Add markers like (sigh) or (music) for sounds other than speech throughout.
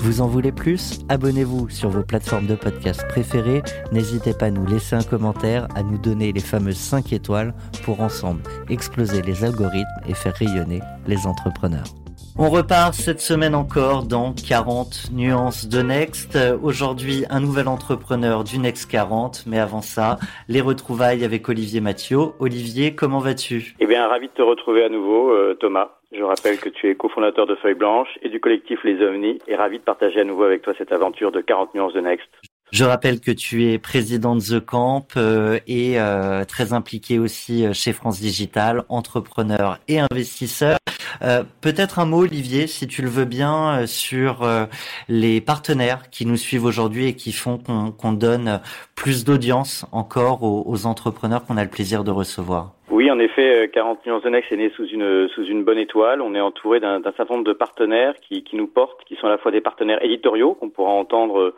Vous en voulez plus? Abonnez-vous sur vos plateformes de podcast préférées. N'hésitez pas à nous laisser un commentaire, à nous donner les fameuses 5 étoiles pour ensemble exploser les algorithmes et faire rayonner les entrepreneurs. On repart cette semaine encore dans 40 nuances de Next. Aujourd'hui, un nouvel entrepreneur du Next 40. Mais avant ça, les retrouvailles avec Olivier Mathieu. Olivier, comment vas-tu? Eh bien, ravi de te retrouver à nouveau, euh, Thomas. Je rappelle que tu es cofondateur de Feuille Blanche et du collectif Les Ovnis et ravi de partager à nouveau avec toi cette aventure de 40 nuances de Next. Je rappelle que tu es président de The Camp euh, et euh, très impliqué aussi euh, chez France Digital, entrepreneur et investisseur. Peut-être un mot, Olivier, si tu le veux bien, sur les partenaires qui nous suivent aujourd'hui et qui font qu'on donne plus d'audience encore aux, entrepreneurs qu'on a le plaisir de recevoir. Oui, en effet, 40 nuances de Next est né sous une sous une bonne étoile. On est entouré d'un certain nombre de partenaires qui, nous portent, qui sont à la fois des partenaires éditoriaux qu'on pourra entendre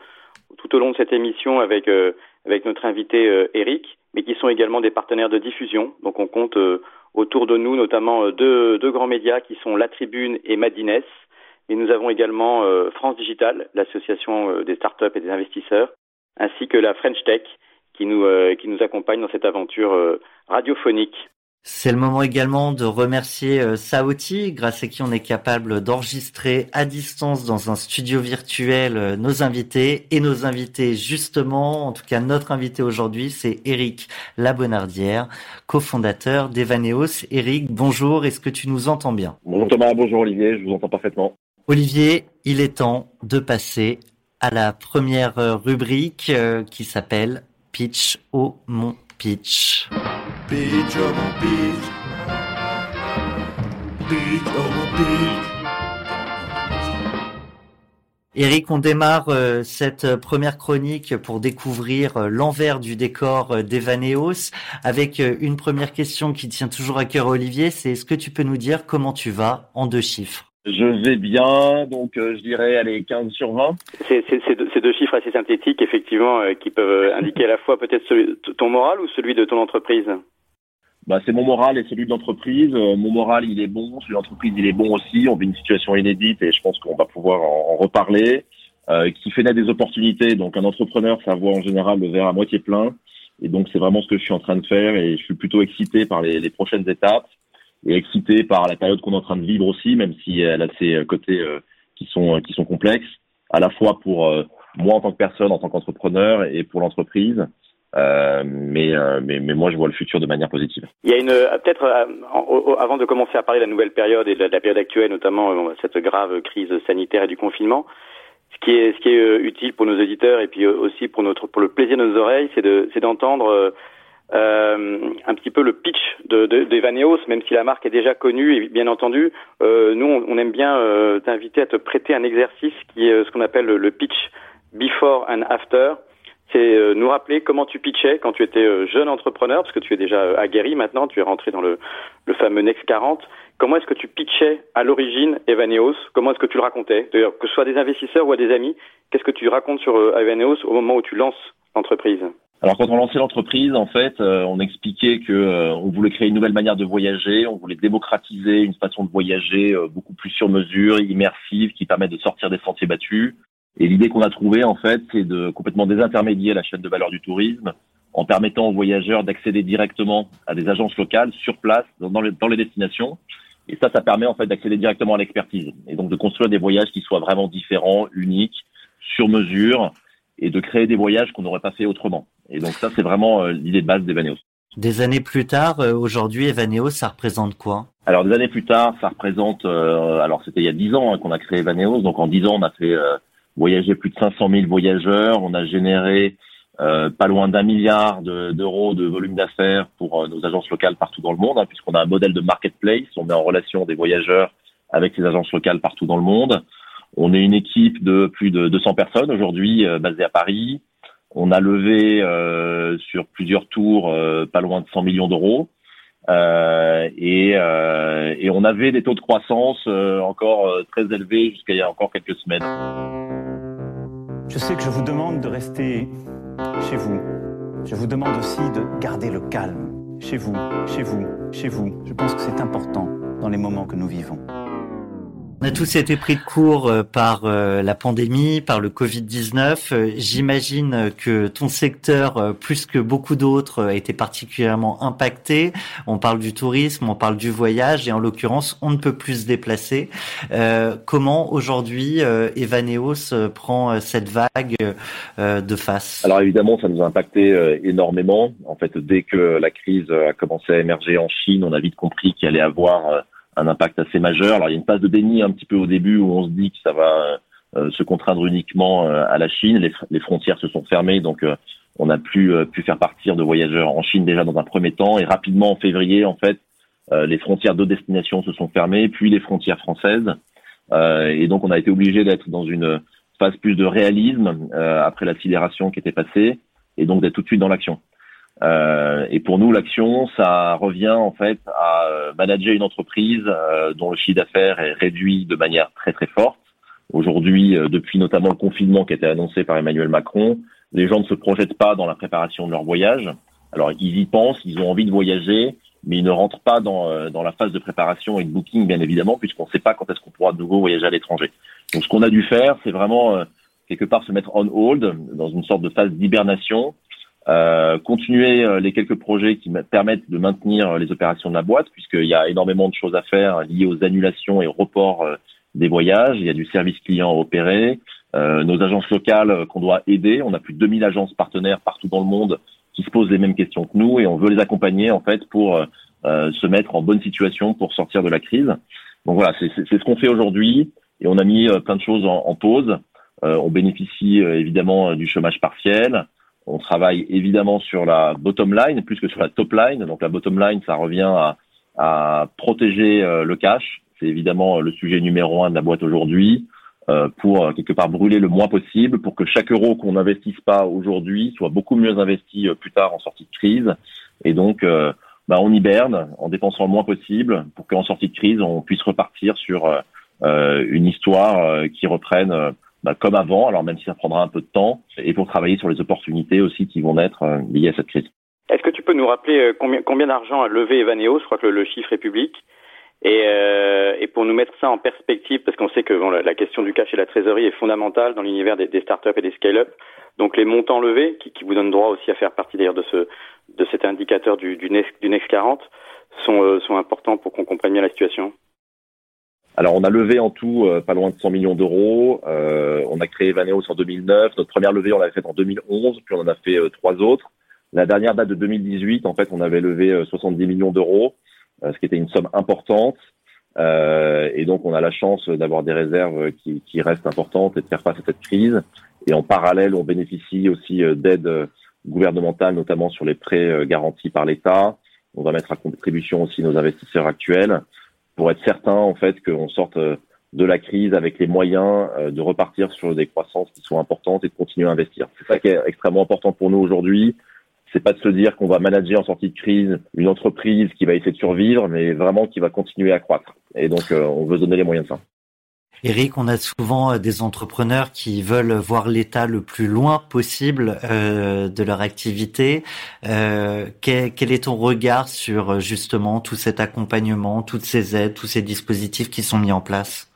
tout au long de cette émission avec euh, notre invité euh, Eric, mais qui sont également des partenaires de diffusion. Donc on compte euh, autour de nous notamment deux, deux grands médias qui sont La Tribune et Madines. Et nous avons également France Digital, l'association des startups et des investisseurs, ainsi que la French Tech qui nous qui nous accompagne dans cette aventure radiophonique. C'est le moment également de remercier euh, Saoti, grâce à qui on est capable d'enregistrer à distance dans un studio virtuel euh, nos invités. Et nos invités, justement, en tout cas notre invité aujourd'hui, c'est Eric Labonardière, cofondateur d'Evaneos. Eric, bonjour, est-ce que tu nous entends bien? Bonjour Thomas, bonjour Olivier, je vous entends parfaitement. Olivier, il est temps de passer à la première euh, rubrique qui s'appelle Pitch au Mont Pitch. Pitch au Mont Pitch. Pitch au Mont Pitch. Eric, on démarre euh, cette première chronique pour découvrir euh, l'envers du décor euh, d'Evaneos avec une première question qui tient toujours à cœur Olivier, c'est est-ce que tu peux nous dire comment tu vas en deux chiffres? Je vais bien, donc euh, je dirais allez 15 sur 20. C'est deux, deux, chiffres assez synthétiques, effectivement, euh, qui peuvent indiquer à la fois peut-être ton moral ou celui de ton entreprise. Bah, c'est mon moral et celui de l'entreprise. Euh, mon moral, il est bon, celui de l'entreprise, il est bon aussi. On vit une situation inédite et je pense qu'on va pouvoir en, reparler. qui fait naître des opportunités. Donc un entrepreneur, ça voit en général le verre à moitié plein. Et donc c'est vraiment ce que je suis en train de faire et je suis plutôt excité par les, prochaines étapes et excité par la période qu'on est en train de vivre aussi, même si elle a ses côtés euh, qui sont euh, qui sont complexes, à la fois pour euh, moi en tant que personne, en tant qu'entrepreneur et pour l'entreprise. Euh, mais, mais, mais moi je vois le futur de manière positive. Il y a une peut-être avant de commencer à parler de la nouvelle période et de la, période actuelle, notamment cette grave crise sanitaire et du confinement, ce qui est ce qui est utile pour nos auditeurs et puis aussi pour notre pour le plaisir de nos oreilles, c'est de c'est d'entendre euh, un petit peu le pitch de, d'Evaneos, même si la marque est déjà connue et bien entendu, euh, nous on, aime bien euh, t'inviter à te prêter un exercice qui est ce qu'on appelle le, pitch before and after. C'est nous rappeler comment tu pitchais quand tu étais jeune entrepreneur, parce que tu es déjà aguerri maintenant, tu es rentré dans le, le fameux Next 40. Comment est-ce que tu pitchais à l'origine Evaneos Comment est-ce que tu le racontais? D'ailleurs, que ce soit des investisseurs ou à des amis, qu'est-ce que tu racontes sur Evaneos au moment où tu lances l'entreprise? Alors quand on lançait l'entreprise, en fait, euh, on expliquait que euh, on voulait créer une nouvelle manière de voyager, on voulait démocratiser une façon de voyager euh, beaucoup plus sur mesure, immersive, qui permet de sortir des sentiers battus. Et l'idée qu'on a trouvée, en fait, c'est de complètement désintermédier la chaîne de valeur du tourisme en permettant aux voyageurs d'accéder directement à des agences locales sur place dans les, dans les destinations. Et ça, ça permet en fait d'accéder directement à l'expertise et donc de construire des voyages qui soient vraiment différents, uniques, sur mesure et de créer des voyages qu'on n'aurait pas fait autrement. Et donc ça, c'est vraiment euh, l'idée de base d'Evaneos. Des années plus tard, euh, aujourd'hui, Evaneos, ça représente quoi? Alors des années plus tard, ça représente, euh, alors c'était il y a dix ans hein, qu'on a créé Evaneos, donc en dix ans, on a fait voyager plus de 500 000 voyageurs, on a généré pas loin d'un milliard d'euros de, volume d'affaires pour nos agences locales partout dans le monde, hein, puisqu'on a un modèle de marketplace, on met en relation des voyageurs avec les agences locales partout dans le monde. On est une équipe de plus de 200 personnes aujourd'hui basée à Paris. On a levé euh, sur plusieurs tours euh, pas loin de 100 millions d'euros. Euh, et, et, on avait des taux de croissance encore très élevés jusqu'à il y a encore quelques semaines. Je sais que je vous demande de rester chez vous. Je vous demande aussi de garder le calme. Chez vous, chez vous, chez vous. Je pense que c'est important dans les moments que nous vivons. On a tous été pris de court euh, par euh, la pandémie, par le Covid-19. Euh, j'imagine que ton secteur, plus que beaucoup d'autres, a été particulièrement impacté. On parle du tourisme, on parle du voyage, et en l'occurrence, on ne peut plus se déplacer. comment aujourd'hui Evaneos prend cette vague de face? Alors évidemment, ça nous a impacté énormément. En fait, dès que la crise a commencé à émerger en Chine, on a vite compris qu'il allait avoir un impact assez majeur. Alors il y a une phase de déni un petit peu au début où on se dit que ça va euh, se contraindre uniquement euh, à la Chine. Les, les, frontières se sont fermées, donc euh, on n'a plus pu faire partir de voyageurs en Chine déjà dans un premier temps. Et rapidement en février, en fait, les frontières de destination se sont fermées, puis les frontières françaises. et donc on a été obligé d'être dans une phase plus de réalisme après la sidération qui était passée, et donc d'être tout de suite dans l'action. Euh, et pour nous, l'action, ça revient en fait à euh, manager une entreprise euh, dont le chiffre d'affaires est réduit de manière très très forte. Aujourd'hui, depuis notamment le confinement qui a été annoncé par Emmanuel Macron, les gens ne se projettent pas dans la préparation de leur voyage. Alors ils y pensent, ils ont envie de voyager, mais ils ne rentrent pas dans, dans la phase de préparation et de booking, bien évidemment, puisqu'on ne sait pas quand est-ce qu'on pourra de nouveau voyager à l'étranger. Donc ce qu'on a dû faire, c'est vraiment quelque part se mettre on hold, dans une sorte de phase d'hibernation, euh, continuer euh, les quelques projets qui permettent de maintenir les opérations de la boîte, puisqu'il y a énormément de choses à faire liées aux annulations et reports euh, des voyages. Il y a du service client à opérer, nos agences locales qu'on doit aider. On a plus de 2000 agences partenaires partout dans le monde qui se posent les mêmes questions que nous et on veut les accompagner en fait pour se mettre en bonne situation pour sortir de la crise. Donc voilà, c'est ce qu'on fait aujourd'hui et on a mis plein de choses en, en pause. on bénéficie évidemment du chômage partiel. On travaille évidemment sur la bottom line plus que sur la top line. Donc la bottom line, ça revient à, protéger euh, le cash. C'est évidemment le sujet numéro un de la boîte aujourd'hui euh, pour euh, quelque part brûler le moins possible, pour que chaque euro qu'on n'investisse pas aujourd'hui soit beaucoup mieux investi plus tard en sortie de crise. Et donc, bah, on hiberne en dépensant le moins possible pour qu'en sortie de crise, on puisse repartir sur une histoire qui reprenne bah, comme avant, alors même si ça prendra un peu de temps, et pour travailler sur les opportunités aussi qui vont être euh, liées à cette crise. Est-ce que tu peux nous rappeler euh, combien, d'argent a levé Evaneos Je crois que le, chiffre est public. Et, euh, et, pour nous mettre ça en perspective, parce qu'on sait que la, question du cash et la trésorerie est fondamentale dans l'univers des, startups et des scale-up. Donc les montants levés, qui, qui, vous donnent droit aussi à faire partie d'ailleurs de, ce, de cet indicateur du, du, Next, du Next 40, sont, euh, sont importants pour qu'on comprenne bien la situation. Alors, on a levé en tout euh, pas loin de 100 millions d'euros. Euh, on a créé Evaneos en 2009. Notre première levée, on l'avait faite en 2011, puis on en a fait euh, trois autres. La dernière date de 2018, en fait, on avait levé 70 millions d'euros, ce qui était une somme importante. et donc, on a la chance d'avoir des réserves qui, qui, restent importantes et de faire face à cette crise. Et en parallèle, on bénéficie aussi d'aides gouvernementales, notamment sur les prêts garantis par l'État. On va mettre à contribution aussi nos investisseurs actuels pour être certain en fait qu'on sorte euh, de la crise avec les moyens euh, de repartir sur des croissances qui sont importantes et de continuer à investir. C'est ça qui est extrêmement important pour nous aujourd'hui. C'est pas de se dire qu'on va manager en sortie de crise une entreprise qui va essayer de survivre, mais vraiment qui va continuer à croître. Et donc, euh, on veut donner les moyens de ça. Eric, on a souvent des entrepreneurs qui veulent voir l'État le plus loin possible de leur activité. Quel, quel, est ton regard sur justement tout cet accompagnement, toutes ces aides, tous ces dispositifs qui sont mis en place?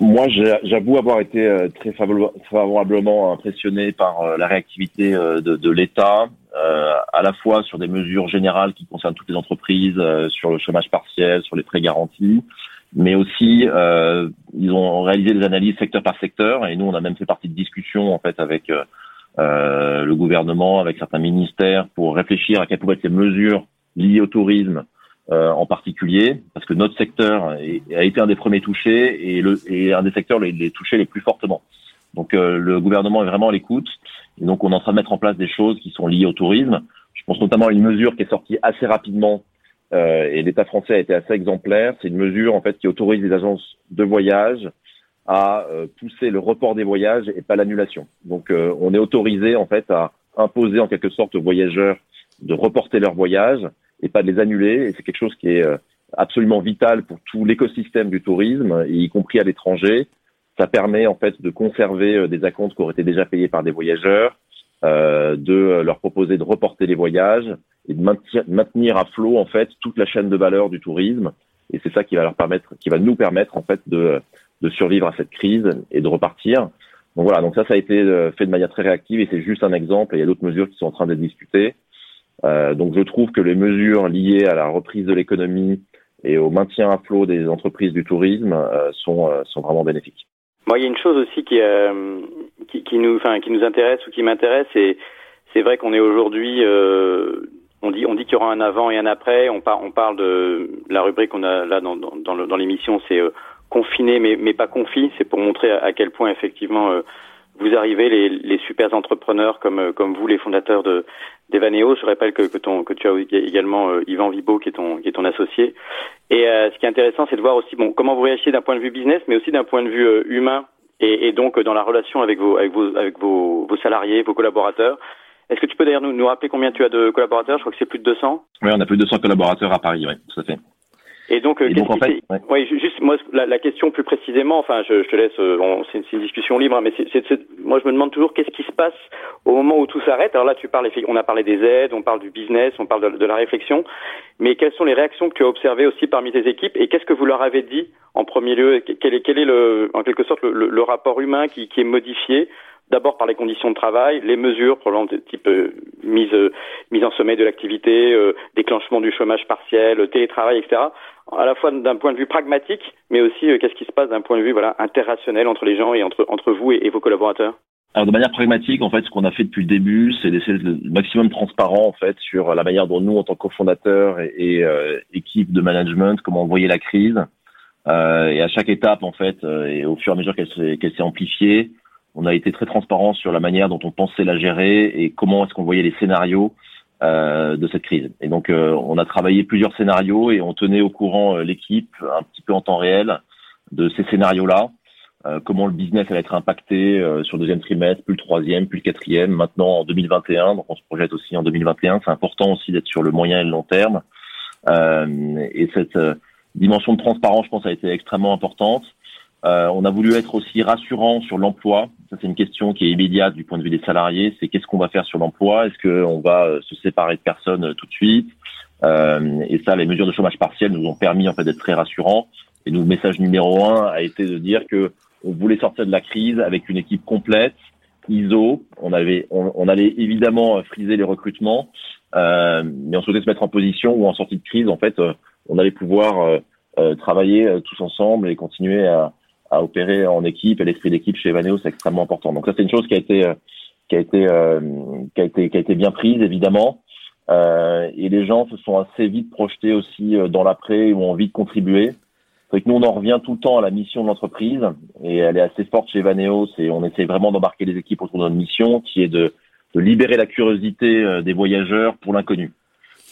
Moi, j'avoue avoir été euh, très favorablement impressionné par euh, la réactivité euh, de, de l'État, à la fois sur des mesures générales qui concernent toutes les entreprises, sur le chômage partiel, sur les prêts garantis, mais aussi ils ont réalisé des analyses secteur par secteur, et nous, on a même fait partie de discussions en fait avec le gouvernement, avec certains ministères, pour réfléchir à quelles pouvaient être ces mesures liées au tourisme euh, en particulier, parce que notre secteur a été un des premiers touchés et, le, et un des secteurs les, les touchés les plus fortement. Donc euh, le gouvernement est vraiment à l'écoute et donc on est en train de mettre en place des choses qui sont liées au tourisme. Je pense notamment à une mesure qui est sortie assez rapidement euh, et l'État français a été assez exemplaire. C'est une mesure en fait qui autorise les agences de voyage à euh, pousser le report des voyages et pas l'annulation. Donc on est autorisé en fait à imposer en quelque sorte aux voyageurs de reporter leur voyage et pas de les annuler. Et c'est quelque chose qui est euh, absolument vital pour tout l'écosystème du tourisme, y compris à l'étranger. Ça permet en fait de conserver euh, des acomptes qui auraient été déjà payés par des voyageurs, euh, de leur proposer de reporter les voyages et de maintenir, à flot en fait toute la chaîne de valeur du tourisme. Et c'est ça qui va leur permettre, qui va nous permettre en fait de, de survivre à cette crise et de repartir. Donc voilà, donc ça, ça a été euh, fait de manière très réactive et c'est juste un exemple. Il y a d'autres mesures qui sont en train d'être discutées. Euh, donc je trouve que les mesures liées à la reprise de l'économie et au maintien à flot des entreprises du tourisme euh, sont, euh, sont vraiment bénéfiques. Moi, il y a une chose aussi qui, euh, qui, qui, nous, enfin, qui nous intéresse ou qui m'intéresse, et c'est vrai qu'on est aujourd'hui, on dit, qu'il y aura un avant et un après. On, on parle de la rubrique qu'on a là dans, dans, dans l'émission, c'est confiné mais, pas confi. C'est pour montrer à, quel point effectivement vous arrivez, les, les super entrepreneurs comme, comme vous, les fondateurs de, d'Evaneo. Je rappelle que, que, ton, que tu as également euh, Yvan Vibo qui est ton, associé. Et euh, ce qui est intéressant, c'est de voir aussi comment vous réagissez d'un point de vue business, mais aussi d'un point de vue euh, humain et, et, donc dans la relation avec vos, avec vos, avec vos salariés, vos collaborateurs. Est-ce que tu peux d'ailleurs nous, nous rappeler combien tu as de collaborateurs? Je crois que c'est plus de 200. Oui, on a plus de 200 collaborateurs à Paris, oui, tout à fait. Et donc, euh, en fait, ouais. juste moi la, la, question plus précisément, enfin, je, je te laisse, euh, c'est une, discussion libre, hein, mais c'est, moi je me demande toujours qu'est-ce qui se passe au moment où tout s'arrête. Alors là, tu parles, on a parlé des aides, on parle du business, on parle de, de, la réflexion, mais quelles sont les réactions que tu as observées aussi parmi tes équipes et qu'est-ce que vous leur avez dit en premier lieu? Quel est, quel est le, en quelque sorte le, le, rapport humain qui, qui est modifié D'abord par les conditions de travail, les mesures, probablement de type euh, mise mise en sommeil de l'activité, déclenchement du chômage partiel, télétravail, etc à la fois d'un point de vue pragmatique, mais aussi euh, qu'est-ce qui se passe d'un point de vue voilà interrationnel entre les gens et entre entre vous et, vos collaborateurs? Alors de manière pragmatique, en fait, ce qu'on a fait depuis le début, c'est d'essayer le maximum transparent en fait sur la manière dont nous, en tant que et, et euh, équipe de management, comment on voyait la crise. Euh, et à chaque étape, en fait, euh, et au fur et à mesure qu'elle s'est s'est amplifiée, on a été très transparent sur la manière dont on pensait la gérer et comment est-ce qu'on voyait les scénarios euh, de cette crise. Et donc, euh, on a travaillé plusieurs scénarios et on tenait au courant euh, l'équipe un petit peu en temps réel de ces scénarios-là. comment le business allait être impacté sur le deuxième trimestre, puis le troisième, puis le quatrième, maintenant en 2021. Donc, on se projette aussi en 2021. C'est important aussi d'être sur le moyen et le long terme. et cette dimension de transparence, je pense, a été extrêmement importante. Euh, on a voulu être aussi rassurant sur l'emploi. Ça, c'est une question qui est immédiate du point de vue des salariés. C'est qu'est-ce qu'on va faire sur l'emploi? Est-ce qu'on va euh, se séparer de personnes euh, tout de suite? Euh, Et ça, les mesures de chômage partiel nous ont permis en fait d'être très rassurants. Et nous, le message numéro un a été de dire que on voulait sortir de la crise avec une équipe complète, ISO. On avait, on, on allait évidemment friser les recrutements, euh, mais on souhaitait se mettre en position où en sortie de crise, en fait, on allait pouvoir travailler tous ensemble et continuer à à opérer en équipe et l'esprit d'équipe chez Evaneo c'est extrêmement important. Donc ça c'est une chose qui a été euh, qui a été euh, qui a été qui a été bien prise évidemment. Euh, et les gens se sont assez vite projetés aussi euh, dans l'après ou ont envie de contribuer. C'est que nous on en revient tout le temps à la mission de l'entreprise et elle est assez forte chez Evaneo. C'est on essaie vraiment d'embarquer les équipes autour de notre mission qui est de, de libérer la curiosité des voyageurs pour l'inconnu.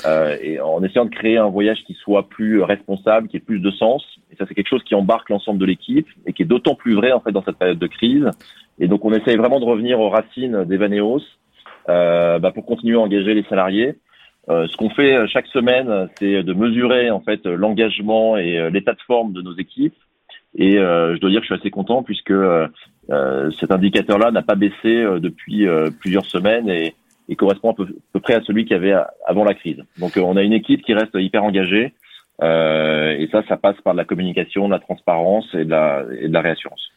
Euh, et en essayant de créer un voyage qui soit plus responsable, qui ait plus de sens. Et ça, c'est quelque chose qui embarque l'ensemble de l'équipe et qui est d'autant plus vrai en fait dans cette période de crise. Et donc, on essaye vraiment de revenir aux racines d'Evaneos euh, bah, pour continuer à engager les salariés. Euh, ce qu'on fait chaque semaine, c'est de mesurer en fait l'engagement et l'état de forme de nos équipes Et je dois dire que je suis assez content puisque cet indicateur-là n'a pas baissé depuis plusieurs semaines et, et correspond à peu, près à celui qu'il y avait avant la crise. Donc on a une équipe qui reste hyper engagée et ça, ça passe par de la communication, de la transparence et de la, et de la réassurance.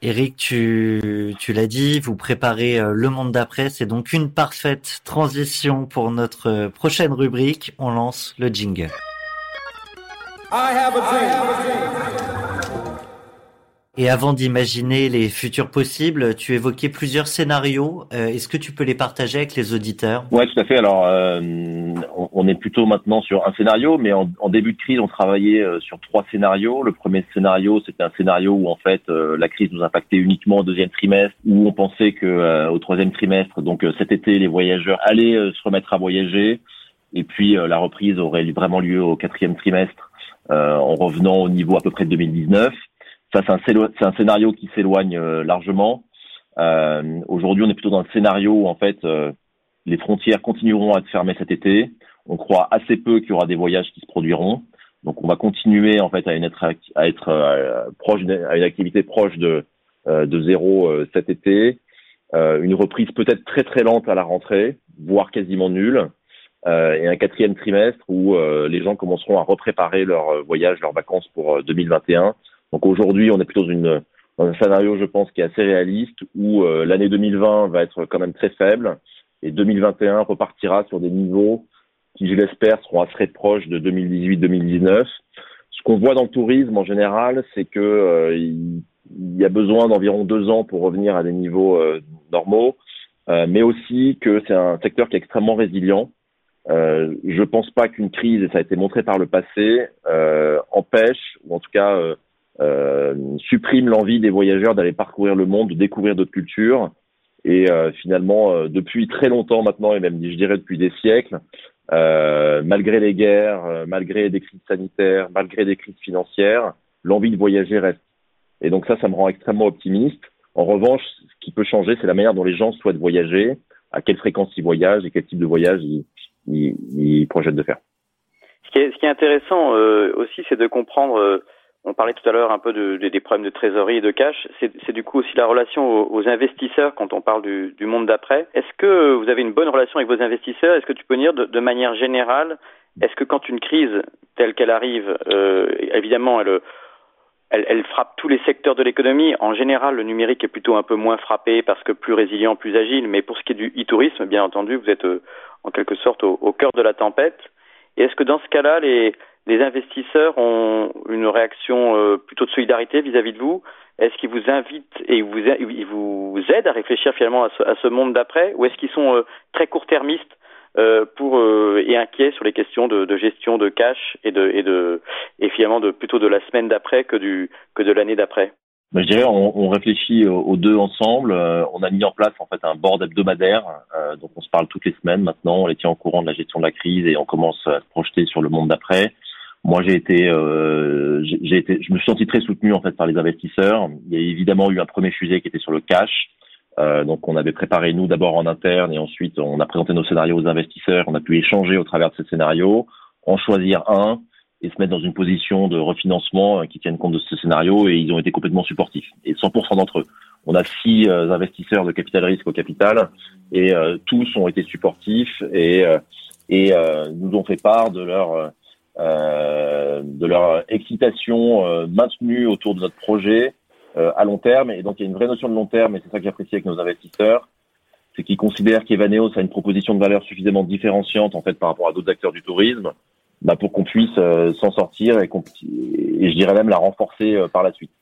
Eric, tu, tu l'as dit, vous préparez euh, le monde d'après. C'est donc une parfaite transition pour notre euh, prochaine rubrique. On lance le jingle. I have a dream. Et avant d'imaginer les futurs possibles, tu évoquais plusieurs scénarios. Euh, est-ce que tu peux les partager avec les auditeurs? Ouais, tout à fait. Alors, euh, on est plutôt maintenant sur un scénario, mais en, début de crise, on travaillait euh, sur trois scénarios. Le premier scénario, c'était un scénario où en fait la crise nous impactait uniquement au deuxième trimestre, où on pensait que au troisième trimestre, donc cet été, les voyageurs allaient se remettre à voyager, et puis la reprise aurait vraiment lieu au quatrième trimestre, en revenant au niveau à peu près de 2019. Ça, c'est un, scénario qui s'éloigne euh, largement. Euh, Aujourd'hui, on est plutôt dans un scénario où en fait euh, les frontières continueront à être fermées cet été. On croit assez peu qu'il y aura des voyages qui se produiront. Donc, on va continuer en fait à être, à euh, proche à une activité proche de, de zéro cet été. une reprise peut-être très très lente à la rentrée, voire quasiment nulle. et un quatrième trimestre où les gens commenceront à repréparer leur voyage, leurs vacances pour 2021 donc aujourd'hui, on est plutôt dans, une, un scénario, je pense, qui est assez réaliste, où euh, l'année 2020 va être quand même très faible, et 2021 repartira sur des niveaux qui, je l'espère, seront assez proches de 2018-2019. Ce qu'on voit dans le tourisme en général, c'est que euh, y a besoin d'environ deux ans pour revenir à des niveaux euh, normaux, mais aussi que c'est un secteur qui est extrêmement résilient. Euh, je pense pas qu'une crise, et ça a été montré par le passé, empêche, ou en tout cas euh, supprime l'envie des voyageurs d'aller parcourir le monde, de découvrir d'autres cultures. Et euh, finalement, euh, depuis très longtemps maintenant, et même je dirais depuis des siècles, malgré les guerres, malgré des crises sanitaires, malgré des crises financières, l'envie de voyager reste. Et donc ça, ça me rend extrêmement optimiste. En revanche, ce qui peut changer, c'est la manière dont les gens souhaitent voyager, à quelle fréquence ils voyagent et quel type de voyage ils, ils, ils projettent de faire. Ce qui est, ce qui est intéressant aussi, c'est de comprendre on parlait tout à l'heure un peu de, des problèmes de trésorerie et de cash. C'est du coup aussi la relation aux, investisseurs quand on parle du, monde d'après. Est-ce que vous avez une bonne relation avec vos investisseurs? Est-ce que tu peux dire de, manière générale, est-ce que quand une crise telle qu'elle arrive, euh, évidemment, elle, elle, frappe tous les secteurs de l'économie. En général, le numérique est plutôt un peu moins frappé parce que plus résilient, plus agile. Mais pour ce qui est du e-tourisme, bien entendu, vous êtes euh, en quelque sorte au, au cœur de la tempête. Et est-ce que dans ce cas-là, les, les investisseurs ont une réaction euh, plutôt de solidarité vis-à-vis de vous Est-ce qu'ils vous invitent et ils vous, aident à réfléchir finalement à ce, monde d'après Ou est-ce qu'ils sont euh, très court-termistes euh, et inquiets sur les questions de, gestion de cash et de et finalement de plutôt de la semaine d'après que que de l'année d'après? Ben, je dirais, on, réfléchit aux deux ensemble. on a mis en place en fait un board hebdomadaire, donc on se parle toutes les semaines maintenant. On les tient au courant de la gestion de la crise et on commence à se projeter sur le monde d'après. Moi, j'ai été, euh, j'ai été, je me suis senti très soutenu en fait par les investisseurs. Il y a évidemment eu un premier sujet qui était sur le cash. Euh, donc, on avait préparé nous d'abord en interne et ensuite on a présenté nos scénarios aux investisseurs. On a pu échanger au travers de ces scénarios, en choisir un et se mettre dans une position de refinancement euh, qui tienne compte de ce scénario et ils ont été complètement supportifs. Et 100% d'entre eux. On a six euh, investisseurs de capital risque au capital et euh, tous ont été supportifs et, et nous ont fait part de leur euh, de leur excitation euh, maintenue autour de notre projet euh, à long terme. Et donc il y a une vraie notion de long terme, et c'est ça que j'apprécie avec nos investisseurs, c'est qu'ils considèrent qu'Evaneos a une proposition de valeur suffisamment différenciante en fait par rapport à d'autres acteurs du tourisme, bah, pour qu'on puisse s'en sortir et, et je dirais même la renforcer par la suite.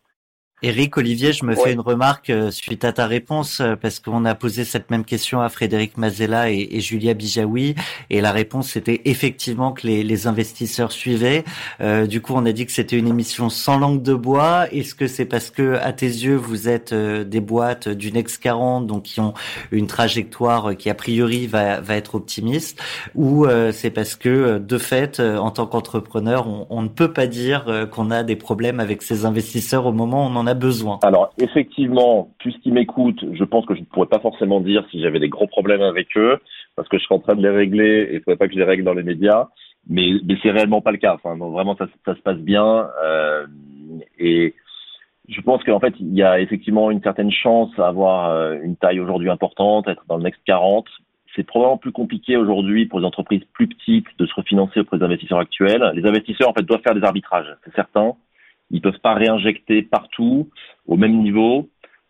Eric, Olivier, je me fais une remarque euh, suite à ta réponse euh, parce qu'on a posé cette même question à Frédéric Mazella et, Julia Bijawi et la réponse c'était effectivement que les, investisseurs suivaient. Euh, du coup, on a dit que c'était une émission sans langue de bois. Est-ce que c'est parce que à tes yeux vous êtes des boîtes du Next 40 donc qui ont une trajectoire qui a priori va, va être optimiste ou c'est parce que de fait en tant qu'entrepreneur on, on, ne peut pas dire qu'on a des problèmes avec ces investisseurs au moment où on en a besoin Alors effectivement, puisqu'ils m'écoutent, je pense que je ne pourrais pas forcément dire si j'avais des gros problèmes avec eux, parce que je suis en train de les régler et il ne faudrait pas que je les règle dans les médias. Mais, mais c'est réellement pas le cas. Vraiment, ça, ça se passe bien. Euh, et Je pense qu'en fait, il y a effectivement une certaine chance à avoir euh, une taille aujourd'hui importante, être dans le Next 40. C'est probablement plus compliqué aujourd'hui pour les entreprises plus petites de se refinancer auprès des investisseurs actuels. Les investisseurs, en fait, doivent faire des arbitrages, c'est certain. Ils peuvent pas réinjecter partout au même niveau.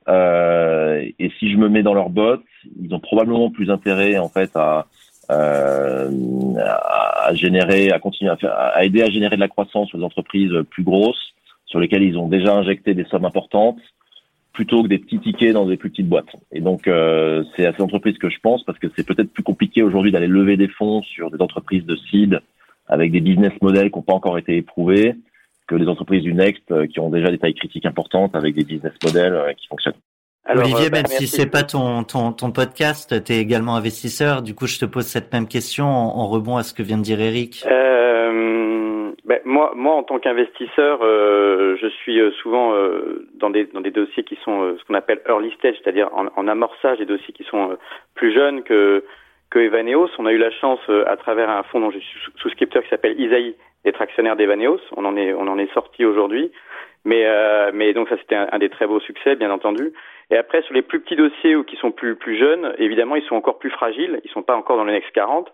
Euh, et si je me mets dans leurs bottes, ils ont probablement plus intérêt, en fait, à, euh, à générer, à continuer à, faire, à aider à générer de la croissance aux entreprises plus grosses sur lesquelles ils ont déjà injecté des sommes importantes plutôt que des petits tickets dans des plus petites boîtes. Et donc, euh, c'est à ces entreprises que je pense parce que c'est peut-être plus compliqué aujourd'hui d'aller lever des fonds sur des entreprises de seed avec des business models qui n'ont pas encore été éprouvés que les entreprises du Next euh, qui ont déjà des tailles critiques importantes avec des business models euh, qui fonctionnent. Olivier, même si c'est pas ton, ton, ton podcast, tu es également investisseur. Du coup, je te pose cette même question en, rebond à ce que vient de dire Eric. Ben, moi, moi, en tant qu'investisseur, euh, je suis euh, souvent euh, dans des dans des dossiers qui sont ce qu'on appelle early stage, c'est-à-dire en, en, amorçage, des dossiers qui sont plus jeunes que que Evaneos. On a eu la chance, à travers un fonds dont je suis souscripteur qui s'appelle Isaïe, d'être actionnaire d'Evaneos. On en est on en est sorti aujourd'hui, mais mais donc ça c'était un, des très beaux succès, bien entendu. Et après sur les plus petits dossiers ou qui sont plus plus jeunes, évidemment, ils sont encore plus fragiles. Ils sont pas encore dans le next 40.